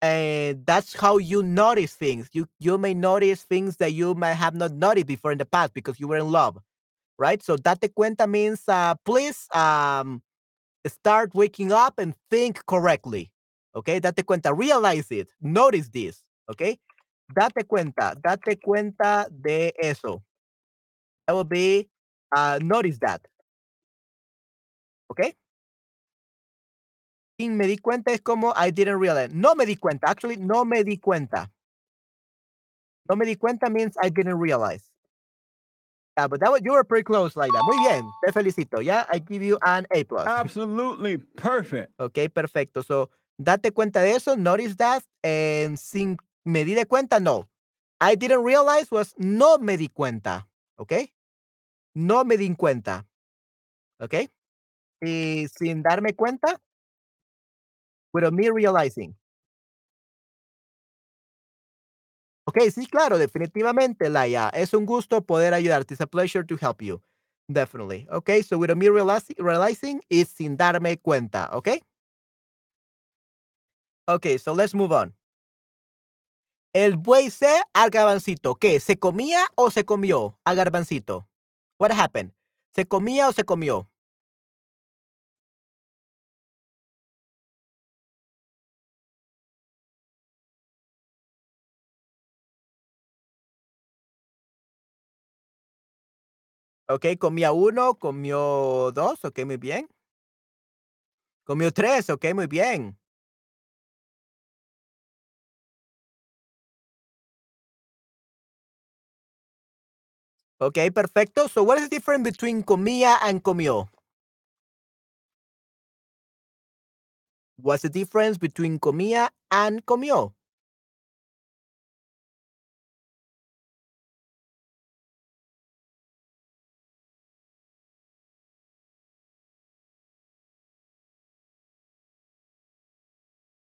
and that's how you notice things. You you may notice things that you might have not noticed before in the past because you were in love, right? So date cuenta means uh, please um, start waking up and think correctly. Okay, date cuenta, realize it, notice this. Okay, date cuenta, date cuenta de eso. That will be uh, notice that. Okay. Sin me di cuenta es como I didn't realize. No me di cuenta. Actually, no me di cuenta. No me di cuenta means I didn't realize. Yeah, but that was you were pretty close like that. Muy bien, te felicito. Yeah, I give you an A plus. Absolutely perfect. Ok, perfecto. So, date cuenta de eso, notice that, and sin me di de cuenta, no. I didn't realize was no me di cuenta. Ok. No me di cuenta. Ok. Y sin darme cuenta, without me realizing. Ok, sí, claro, definitivamente, Laia. Es un gusto poder ayudarte. It's a pleasure to help you. Definitely. Okay, so without me realizing, realizing is sin darme cuenta. Okay. Okay, so let's move on. El buey se al garbancito. ¿Qué? ¿Se comía o se comió al garbancito? What happened? ¿Se comía o se comió? Ok, comía uno, comió dos, ok, muy bien. Comió tres, ok, muy bien. Ok, perfecto. So what is the difference between comía and comió? What's the difference between comía and comió?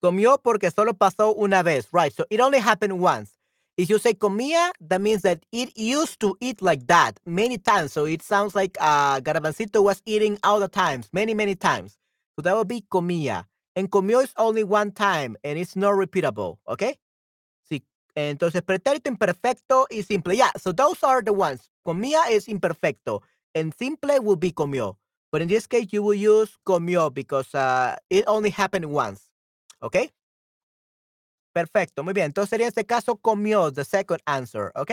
Comió porque solo pasó una vez, right? So it only happened once. If you say comía, that means that it used to eat like that many times. So it sounds like uh, was eating all the times, many, many times. So that would be comía. And comió is only one time and it's not repeatable, okay? Sí. Entonces, pretérito imperfecto y simple. Yeah, so those are the ones. Comía is imperfecto and simple will be comió. But in this case, you will use comió because uh, it only happened once. ¿Ok? Perfecto, muy bien. Entonces sería este caso comió, the second answer, ¿ok?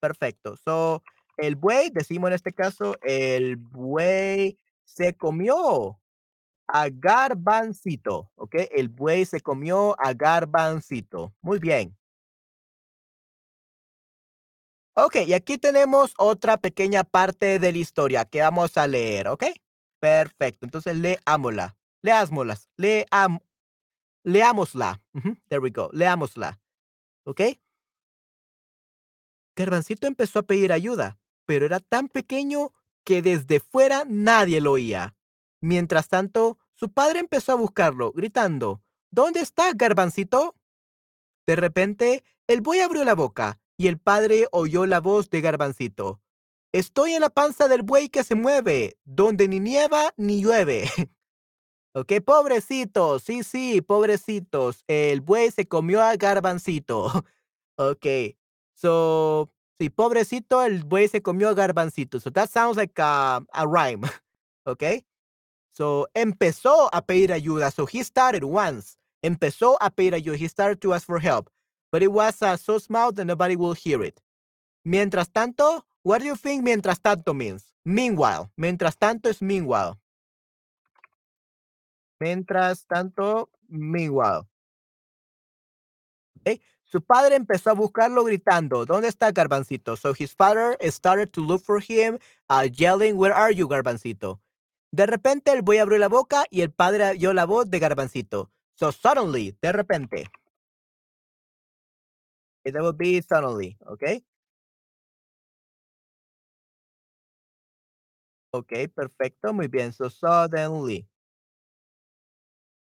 Perfecto. So, el buey, decimos en este caso, el buey se comió a garbancito, ¿ok? El buey se comió a garbancito. Muy bien. Ok, y aquí tenemos otra pequeña parte de la historia que vamos a leer, ¿ok? Perfecto, entonces leámosla, leámoslas, leam, Leámosla. There we go. Leámosla. ¿Ok? Garbancito empezó a pedir ayuda, pero era tan pequeño que desde fuera nadie lo oía. Mientras tanto, su padre empezó a buscarlo, gritando, ¿Dónde está, garbancito? De repente, el buey abrió la boca y el padre oyó la voz de garbancito. Estoy en la panza del buey que se mueve, donde ni nieva ni llueve. Ok, pobrecitos, sí, sí, pobrecitos. El buey se comió a garbancito. ok, so, sí, pobrecito, el buey se comió a garbancito. So that sounds like a, rhyme. ok, so empezó a pedir ayuda. So he started once. Empezó a pedir ayuda. He started to ask for help. But it was uh, so small that nobody will hear it. Mientras tanto, what do you think mientras tanto means? Meanwhile. Mientras tanto es meanwhile. Mientras tanto, meanwhile. Okay. Su padre empezó a buscarlo gritando, ¿dónde está Garbancito? So his father started to look for him, uh, yelling, where are you, Garbancito? De repente el buey abrió la boca y el padre oyó la voz de Garbancito. So suddenly, de repente. It will be suddenly, okay? Ok, perfecto, muy bien. So suddenly.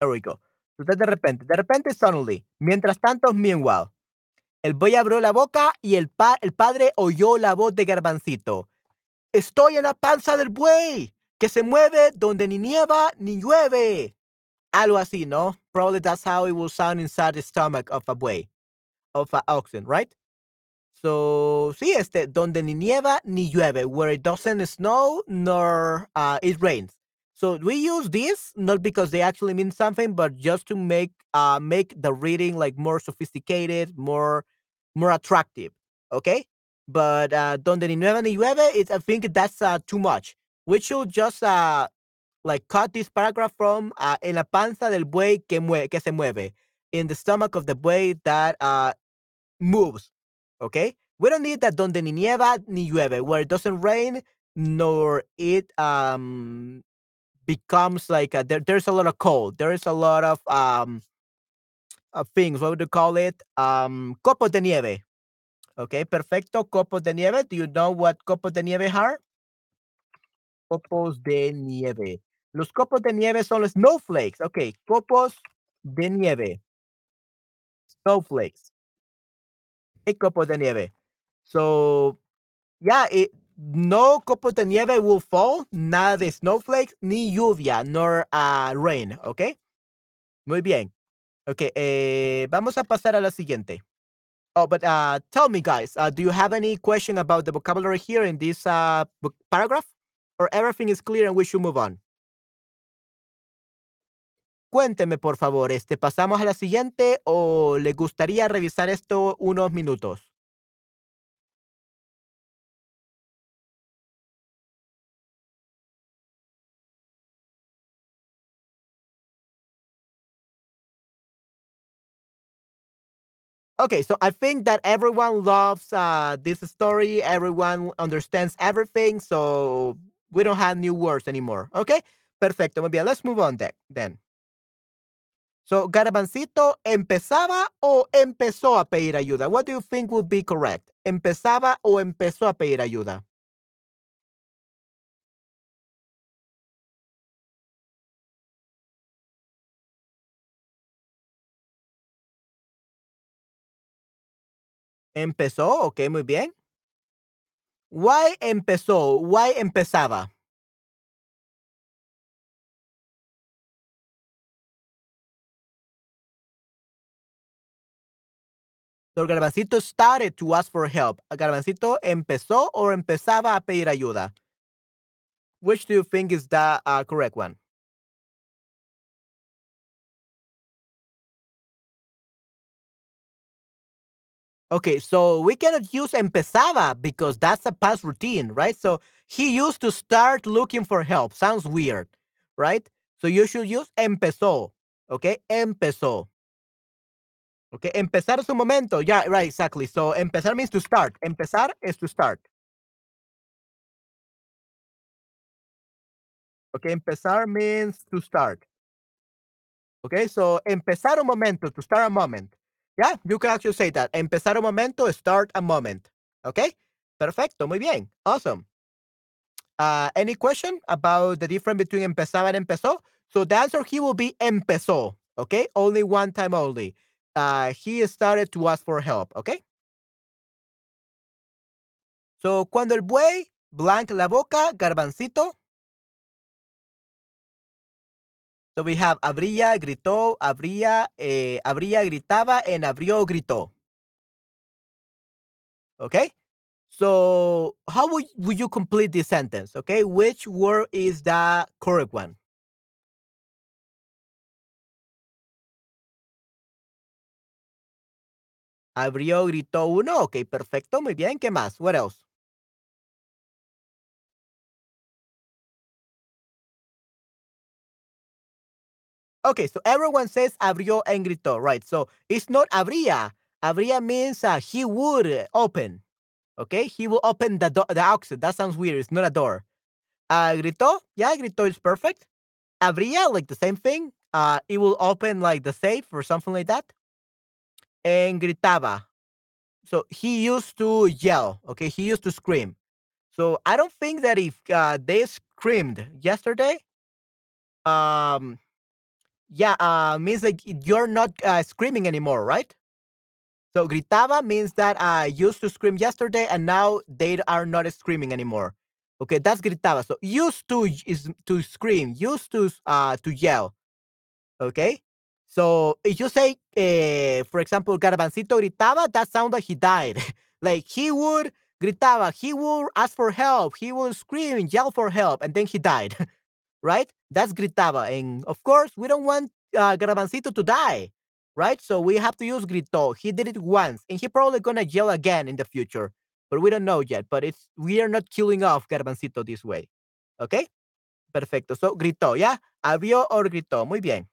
There we go. De repente, de repente suddenly. Mientras tanto, meanwhile. El buey abrió la boca y el, pa el padre oyó la voz de Garbancito. Estoy en la panza del buey, que se mueve donde ni nieva ni llueve. Algo así, ¿no? Probably that's how it will sound inside the stomach of a buey, of an oxen, right? So, sí, este, donde ni nieva ni llueve, where it doesn't snow nor uh, it rains. So we use this not because they actually mean something, but just to make uh make the reading like more sophisticated, more more attractive. Okay, but uh, donde ni nieva ni llueve, it, I think that's uh, too much. We should just uh like cut this paragraph from uh, en la panza del buey que, mue que se mueve, in the stomach of the buey that uh moves. Okay, we don't need that donde ni nieva ni llueve, where it doesn't rain nor it um becomes like a, there, there's a lot of cold. There is a lot of um things. What would you call it? Um, copos de nieve. Okay, perfecto. Copos de nieve. Do you know what copos de nieve are? Copos de nieve. Los copos de nieve son los snowflakes. Okay, copos de nieve. Snowflakes. Hey, copos de nieve. So, yeah, it, no copos de nieve will fall, nada de snowflakes, ni lluvia, nor uh, rain, ¿ok? Muy bien. Ok, eh, vamos a pasar a la siguiente. Oh, but uh, tell me, guys, uh, do you have any question about the vocabulary here in this paragraph? Or everything is clear and we should move on? Cuénteme, por favor, este, ¿pasamos a la siguiente o le gustaría revisar esto unos minutos? Okay, so I think that everyone loves uh, this story. Everyone understands everything. So we don't have new words anymore. Okay, perfecto. Muy bien. Let's move on then. So, Garbancito empezaba o empezó a pedir ayuda. What do you think would be correct? ¿Empezaba o empezó a pedir ayuda? Empezó, ok, muy bien. Why empezó? Why empezaba? So Garbancito started to ask for help. Garbancito empezó o empezaba a pedir ayuda. Which do you think is the uh, correct one? Okay, so we cannot use empezaba because that's a past routine, right? So he used to start looking for help. Sounds weird, right? So you should use empezó, okay? Empezó. Okay, empezar es un momento. Yeah, right, exactly. So empezar means to start. Empezar is to start. Okay, empezar means to start. Okay, so empezar un momento, to start a moment. Yeah, you can actually say that. Empezar un momento, start a moment. Okay, perfecto, muy bien. Awesome. Uh, any question about the difference between empezaba and empezó? So the answer here will be empezó. Okay, only one time only. Uh, he started to ask for help. Okay. So cuando el buey blank la boca, garbancito. So we have abría, gritó, abría, eh, abría, gritaba, and abrió, gritó. Okay? So how would, would you complete this sentence? Okay, which word is the correct one? Abrió, gritó uno. Ok, perfecto, muy bien. ¿Qué más? What else? Okay, so everyone says abrió and gritó, right? So it's not abría. Abría means uh, he would open. Okay, he will open the the exit. That sounds weird. It's not a door. Uh, gritó, yeah, gritó is perfect. Abría, like the same thing. Uh, it will open like the safe or something like that. And gritaba. So he used to yell. Okay, he used to scream. So I don't think that if uh, they screamed yesterday, um, yeah, uh, means like you're not uh, screaming anymore, right? So gritaba means that I uh, used to scream yesterday and now they are not screaming anymore. Okay, that's gritaba. So used to is to scream, used to uh to yell. Okay? So if you say, uh, for example, Garbancito gritaba, that sounds like he died. like he would gritaba, he would ask for help, he would scream yell for help, and then he died. right? That's gritaba. And of course, we don't want uh, Garbancito to die, right? So we have to use grito. He did it once, and he probably gonna yell again in the future, but we don't know yet. But it's we are not killing off Garbancito this way, okay? Perfecto. So gritó, ¿ya? Abrió o gritó. Muy bien.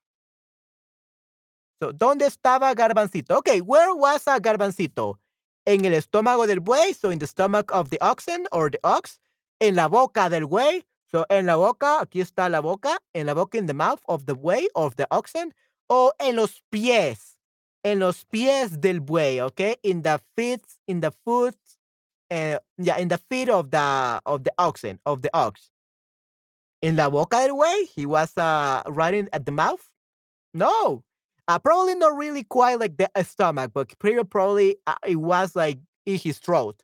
So, ¿dónde estaba Garbancito? Okay, where was a Garbancito? En el estómago del buey, so in the stomach of the oxen or the ox. En la boca del buey, So, en la boca, aquí está la boca, en la boca, in the mouth of the way, of the oxen, o en los pies, en los pies del buey, okay? In the feet, in the foot, uh, yeah, in the feet of the of the oxen, of the ox. In la boca del buey, he was uh, riding at the mouth. No, uh, probably not really quite like the stomach, but pretty probably uh, it was like in his throat,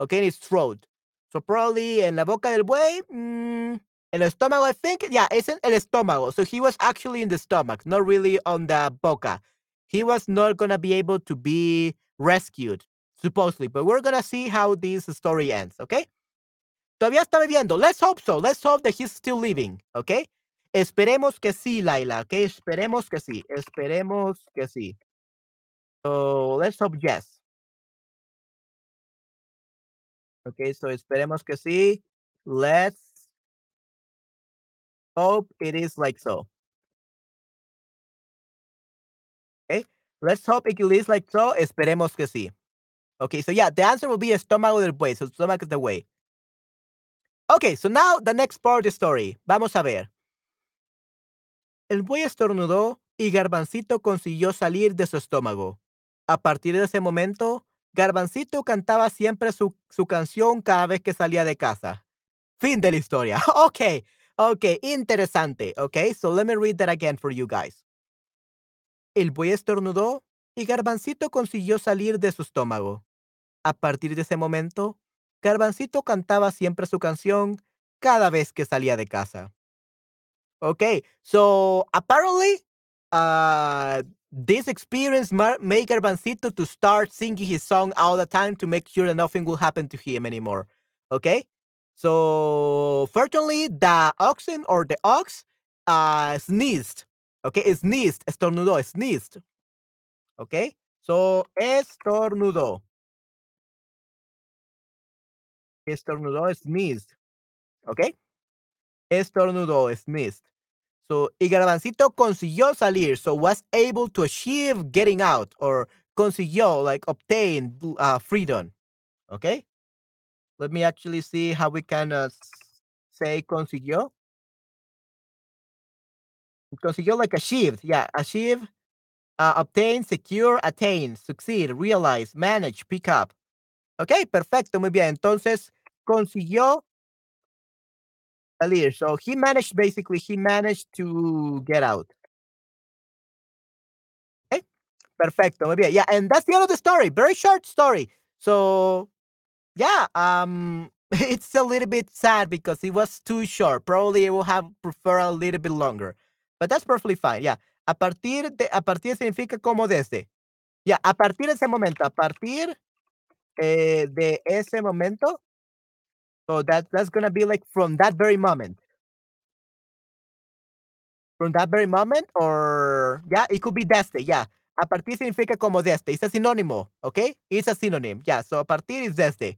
okay, in his throat. So probably en la boca del buey, mm, el estómago, I think, yeah, it's in el estómago. So he was actually in the stomach, not really on the boca. He was not gonna be able to be rescued, supposedly. But we're gonna see how this story ends, okay? Todavía está viviendo. Let's hope so. Let's hope that he's still living, okay? Esperemos que sí, Laila, okay? Esperemos que sí. Esperemos que sí. So let's hope yes. Okay, so esperemos que sí. Let's hope it is like so. Okay, let's hope it is like so. Esperemos que sí. Okay, so yeah, the answer will be estómago del buey. So stomach is the way. Okay, so now the next part of the story. Vamos a ver. El buey estornudó y Garbancito consiguió salir de su estómago. A partir de ese momento, Garbancito cantaba siempre su, su canción cada vez que salía de casa. Fin de la historia. Ok, ok, interesante. Ok, so let me read that again for you guys. El buey estornudó y Garbancito consiguió salir de su estómago. A partir de ese momento, Garbancito cantaba siempre su canción cada vez que salía de casa. Okay, so apparently, uh, this experience made Garbancito to start singing his song all the time to make sure that nothing will happen to him anymore. Okay? So fortunately, the oxen or the ox uh, sneezed. Okay, It sneezed, estornudó, sneezed. Okay? So estornudó. Estornudó, sneezed. Okay? Estornudó, sneezed. So, y Garbancito consiguió salir, so was able to achieve getting out or consiguió, like obtain uh, freedom. Okay? Let me actually see how we can uh, say consiguió. Consiguió like achieved. Yeah, achieve, uh, obtain, secure, attain, succeed, realize, manage, pick up. Ok, perfecto, muy bien. Entonces, consiguió salir. So he managed, basically, he managed to get out. Okay, perfecto, muy bien. Yeah, and that's the end of the story. Very short story. So, yeah, um, it's a little bit sad because it was too short. Probably it will have preferred a little bit longer, but that's perfectly fine. Yeah, a partir de, a partir significa como desde. Ya, a partir de ese momento, a partir eh, de ese momento, so that that's gonna be like from that very moment. From that very moment, or yeah, it could be desde, yeah. A partir significa como desde, it's a sinónimo, okay? It's a synonym, yeah. So a partir is desde.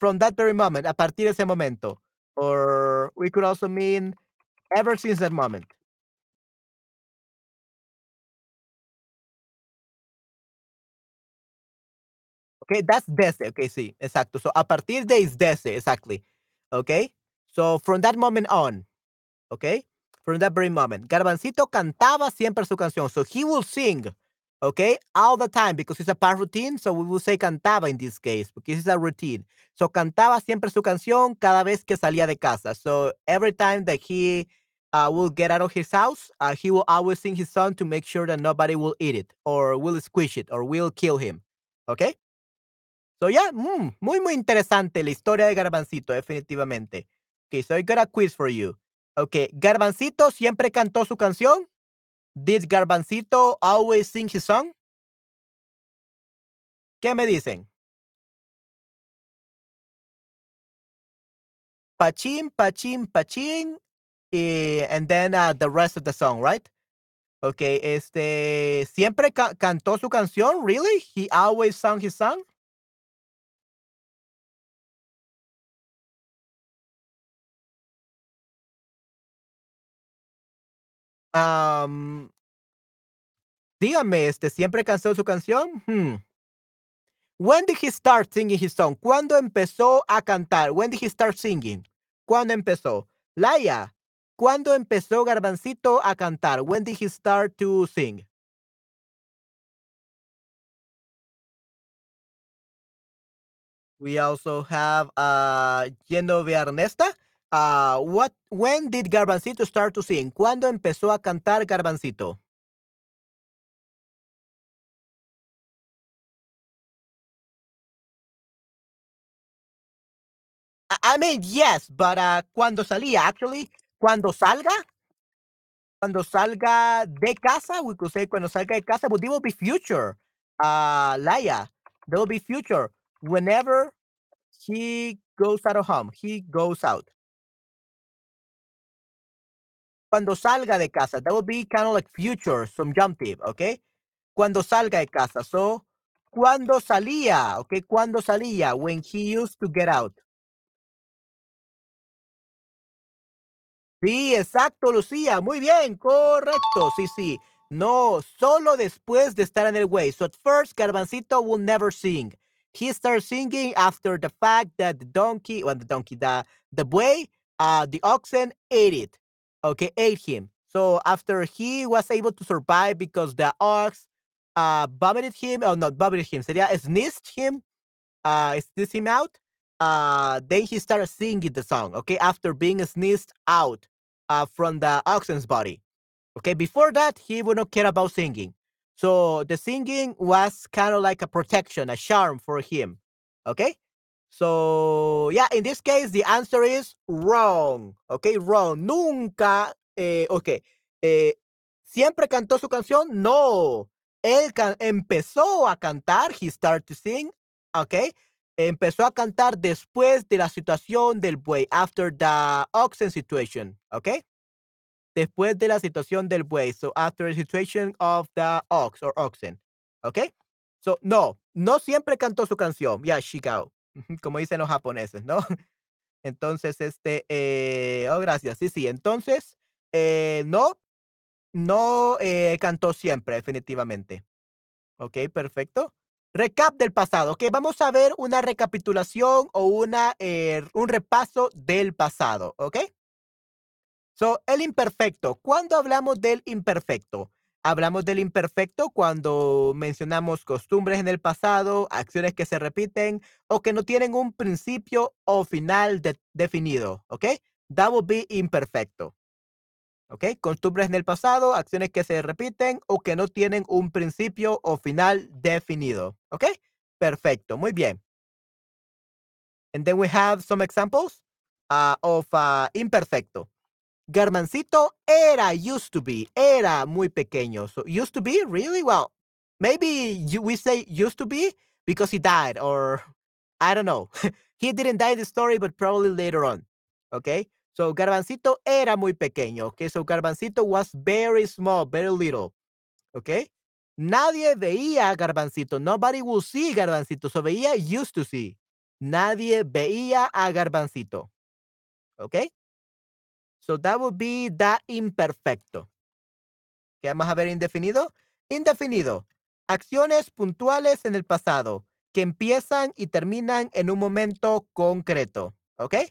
From that very moment, a partir de ese momento. Or we could also mean ever since that moment. Okay, that's desde. Okay, sí, exacto. So a partir de is desde, exactly. Okay, so from that moment on, okay, from that very moment, Garbancito cantaba siempre su canción. So he will sing, okay, all the time because it's a part routine. So we will say cantaba in this case because it's a routine. So cantaba siempre su canción cada vez que salía de casa. So every time that he uh, will get out of his house, uh, he will always sing his song to make sure that nobody will eat it or will squish it or will kill him. Okay. So yeah, mm, muy muy interesante la historia de Garbancito, definitivamente. Okay, so I got a quiz for you. Okay, Garbancito siempre cantó su canción. Did Garbancito always sing his song? ¿Qué me dicen? Pachín, pachín, pachín. Y, and then uh, the rest of the song, right? Okay, este, siempre ca cantó su canción, really? He always sang his song? Am, dígame, este, ¿siempre cantó su canción? Hmm. When did he start singing his song? ¿Cuándo empezó a cantar? When did he start singing? ¿Cuándo empezó? Laia, ¿cuándo empezó Garbancito a cantar? When did he start to sing? We also have uh, Genovia Ernesta. Uh, what, when did Garbancito start to sing? ¿Cuándo empezó a cantar Garbancito? I mean, yes, but uh, cuando salía, actually, cuando salga, cuando salga de casa, we could say cuando salga de casa, but it will be future. Uh, Laia, there will be future. Whenever he goes out of home, he goes out. Cuando salga de casa, that will be kind of like future, some subjunctive, okay? Cuando salga de casa. So, cuando salía, okay? Cuando salía, when he used to get out. Sí, exacto, Lucía. Muy bien, correcto. Sí, sí. No, solo después de estar en el way. So at first, Garbancito will never sing. He starts singing after the fact that the donkey, well, the donkey, the, the buey, uh, the oxen ate it. Okay, ate him. So after he was able to survive because the ox uh, vomited him, or not vomited him, sería sneezed him, uh, sneezed him out, uh, then he started singing the song, okay, after being sneezed out uh, from the oxen's body. Okay, before that, he would not care about singing. So the singing was kind of like a protection, a charm for him. Okay, so yeah, in this case, the answer is wrong. Okay, wrong. Nunca, eh, okay, eh, siempre cantó su canción. No, él empezó a cantar. He started to sing. Okay, empezó a cantar después de la situación del buey, after the oxen situation, ¿ok? Después de la situación del buey, so after the situation of the ox or oxen, ¿ok? So, no, no siempre cantó su canción, yeah, Shigao, como dicen los japoneses, ¿no? Entonces, este, eh, oh, gracias, sí, sí, entonces, eh, no, no eh, cantó siempre, definitivamente. Ok, perfecto. Recap del pasado. Ok, vamos a ver una recapitulación o una, un repaso del pasado. Ok. So, el imperfecto. ¿Cuándo hablamos del imperfecto? Hablamos del imperfecto cuando mencionamos costumbres en el pasado, acciones que se repiten o que no tienen un principio o final definido. ¿Ok? that will be imperfecto. ¿Ok? Costumbres en el pasado, acciones que se repiten o que no tienen un principio o final definido. ¿Ok? Perfecto, muy bien. And then we have some examples uh, of uh, imperfecto. Garbancito era, used to be, era muy pequeño. So used to be, really? Well, maybe you, we say used to be because he died or I don't know. he didn't die in the story, but probably later on. Okay? So Garbancito era muy pequeño. Okay? So Garbancito was very small, very little. Okay? Nadie veía Garbancito. Nobody will see Garbancito. So veía used to see. Nadie veía a Garbancito. Okay? So that would be that imperfecto. ¿Qué vamos a ver indefinido? Indefinido. Acciones puntuales en el pasado que empiezan y terminan en un momento concreto. Okay?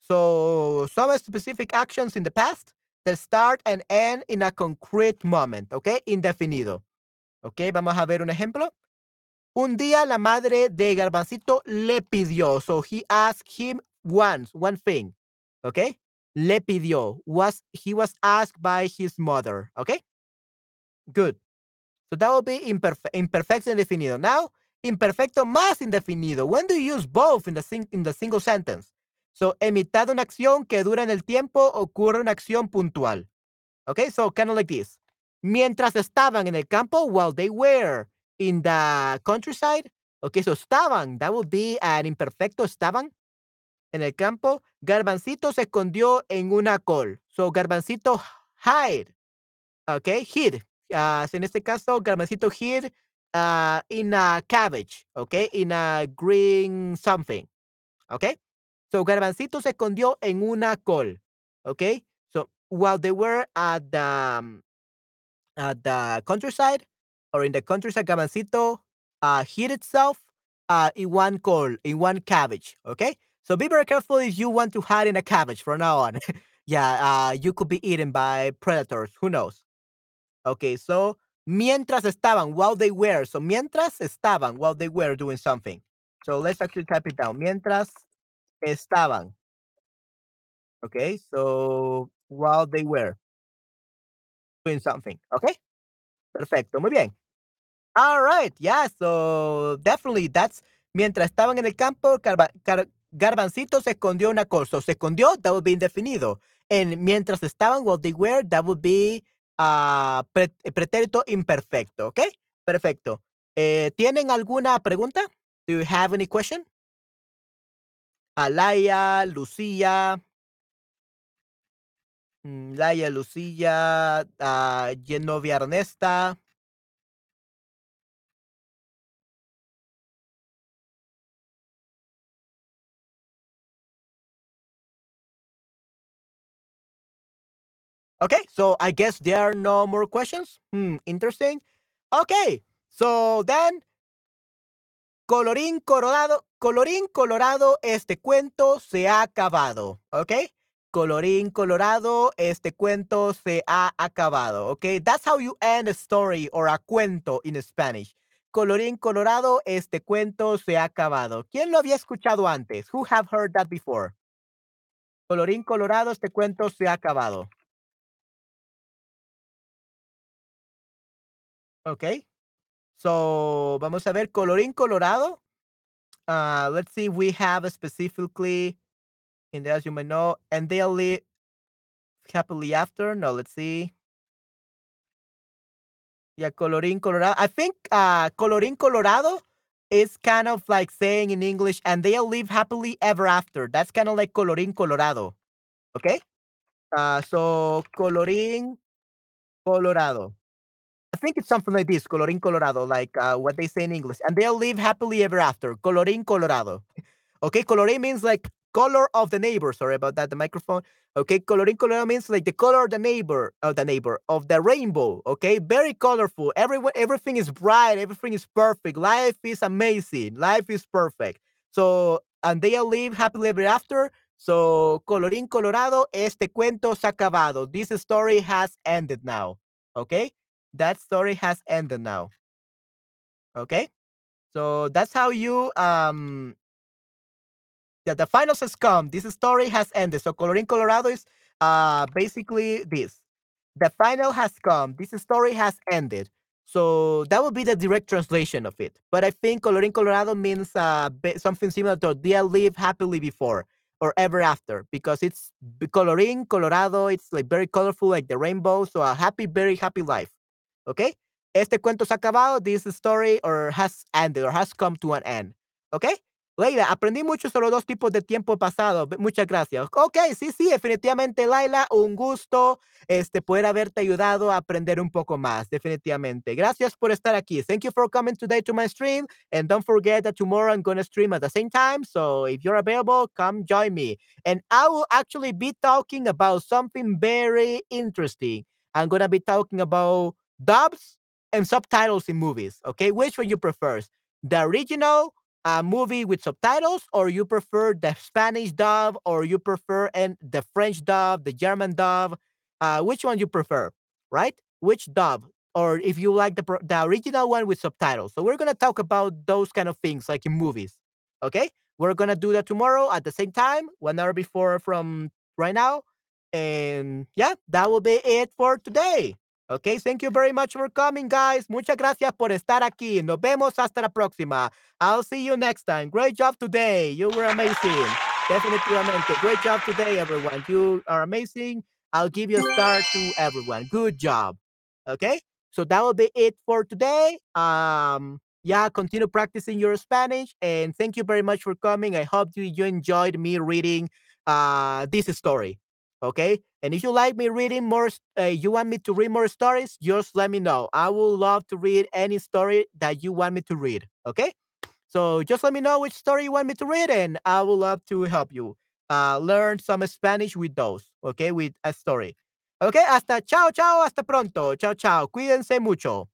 So some specific actions in the past that start and end in a concrete moment. Okay? Indefinido. Okay? Vamos a ver un ejemplo. Un día la madre de Garbancito le pidió. So he asked him once, one thing. Okay? Le pidió. Was he was asked by his mother. Okay? Good. So that will be imperfe imperfecto indefinido. Now, imperfecto más indefinido. When do you use both in the, in the single sentence? So, en una acción que dura en el tiempo, ocurre una acción puntual. Okay, so kind of like this. Mientras estaban en el campo, while they were in the countryside. Okay, so estaban, that would be an imperfecto, estaban en el campo. Garbancito se escondió en una col. So, Garbancito hide. Okay, hid. So en este caso, Garbancito hid uh, in a cabbage. Okay, in a green something. Okay, so Garbancito se escondió en una col. Okay, so while they were at the, um, countryside or in the countryside, Garbancito uh, hid itself in one col, in one cabbage. Okay, so be very careful if you want to hide in a cabbage from now on. yeah, uh, you could be eaten by predators. Who knows? Okay, so mientras estaban, while they were. So mientras estaban, while they were doing something. So let's actually type it down. Mientras estaban. Okay, so while they were doing something. Okay, perfecto, muy bien. All right, yeah, so definitely that's mientras estaban en el campo, Gar, Garbancito se escondió una cosa. Se escondió, that would be indefinido. And mientras estaban, while they were, that would be uh, pre pretérito imperfecto. ¿Ok? Perfecto. Eh, ¿Tienen alguna pregunta? Do you have any question? Alaya, Lucía. Laia, Lucía, uh, Genovia Ernesta. Okay, so I guess there are no more questions. Hmm, interesting. Okay, so then, colorín colorado, colorín colorado, este cuento se ha acabado. Okay, colorín colorado, este cuento se ha acabado. Okay, that's how you end a story or a cuento in Spanish. Colorín colorado, este cuento se ha acabado. ¿Quién lo había escuchado antes? Who have heard that before? Colorín colorado, este cuento se ha acabado. Okay. So, vamos a ver, colorín colorado. Uh, let's see if we have specifically in there, as you may know, and they'll live happily after. No, let's see. Yeah, colorín colorado. I think uh, colorín colorado is kind of like saying in English, and they'll live happily ever after. That's kind of like colorín colorado. Okay. Uh, so colorín colorado. I think it's something like this, colorín colorado, like uh, what they say in English. And they'll live happily ever after. Colorín colorado. Okay, colorín means like color of the neighbor. Sorry about that, the microphone. Okay, colorín colorado means like the color of the neighbor, of the neighbor, of the rainbow. Okay, very colorful. Everyone, everything is bright. Everything is perfect. Life is amazing. Life is perfect. So, and they'll live happily ever after. So, colorín colorado, este cuento se acabado. This story has ended now. Okay that story has ended now. Okay? So that's how you um Yeah, the finals has come. This story has ended. So Colorín Colorado is uh basically this. The final has come. This story has ended. So that would be the direct translation of it. But I think Colorín Colorado means uh, something similar to Dia live happily before or ever after because it's Colorín Colorado. It's like very colorful, like the rainbow. So a happy, very happy life. Okay? Este cuento se ha acabado. This story or has ended or has come to an end. Okay? Leila, aprendí mucho sobre los dos tipos de tiempo pasado. Muchas gracias. Ok, sí, sí, definitivamente, Laila, un gusto este, poder haberte ayudado a aprender un poco más, definitivamente. Gracias por estar aquí. Thank you for coming today to my stream. And don't forget that tomorrow I'm going to stream at the same time. So if you're available, come join me. And I will actually be talking about something very interesting. I'm going to be talking about dubs and subtitles in movies. Okay, which one you prefer? The original a movie with subtitles or you prefer the Spanish dub or you prefer and the French dub, the German dub, uh, which one you prefer, right? Which dub or if you like the the original one with subtitles. So we're going to talk about those kind of things like in movies. Okay? We're going to do that tomorrow at the same time, one hour before from right now. And yeah, that will be it for today. Ok, thank you very much for coming, guys. Muchas gracias por estar aquí. Nos vemos hasta la próxima. I'll see you next time. Great job today. You were amazing. Definitivamente. Great job today, everyone. You are amazing. I'll give you a star to everyone. Good job. Okay, so that will be it for today. Um, yeah, continue practicing your Spanish. And thank you very much for coming. I hope you, you enjoyed me reading uh, this story. Okay. And if you like me reading more, uh, you want me to read more stories, just let me know. I would love to read any story that you want me to read. Okay. So just let me know which story you want me to read, and I would love to help you uh, learn some Spanish with those. Okay. With a story. Okay. Hasta chao, chao. Hasta pronto. Chao, chao. Cuídense mucho.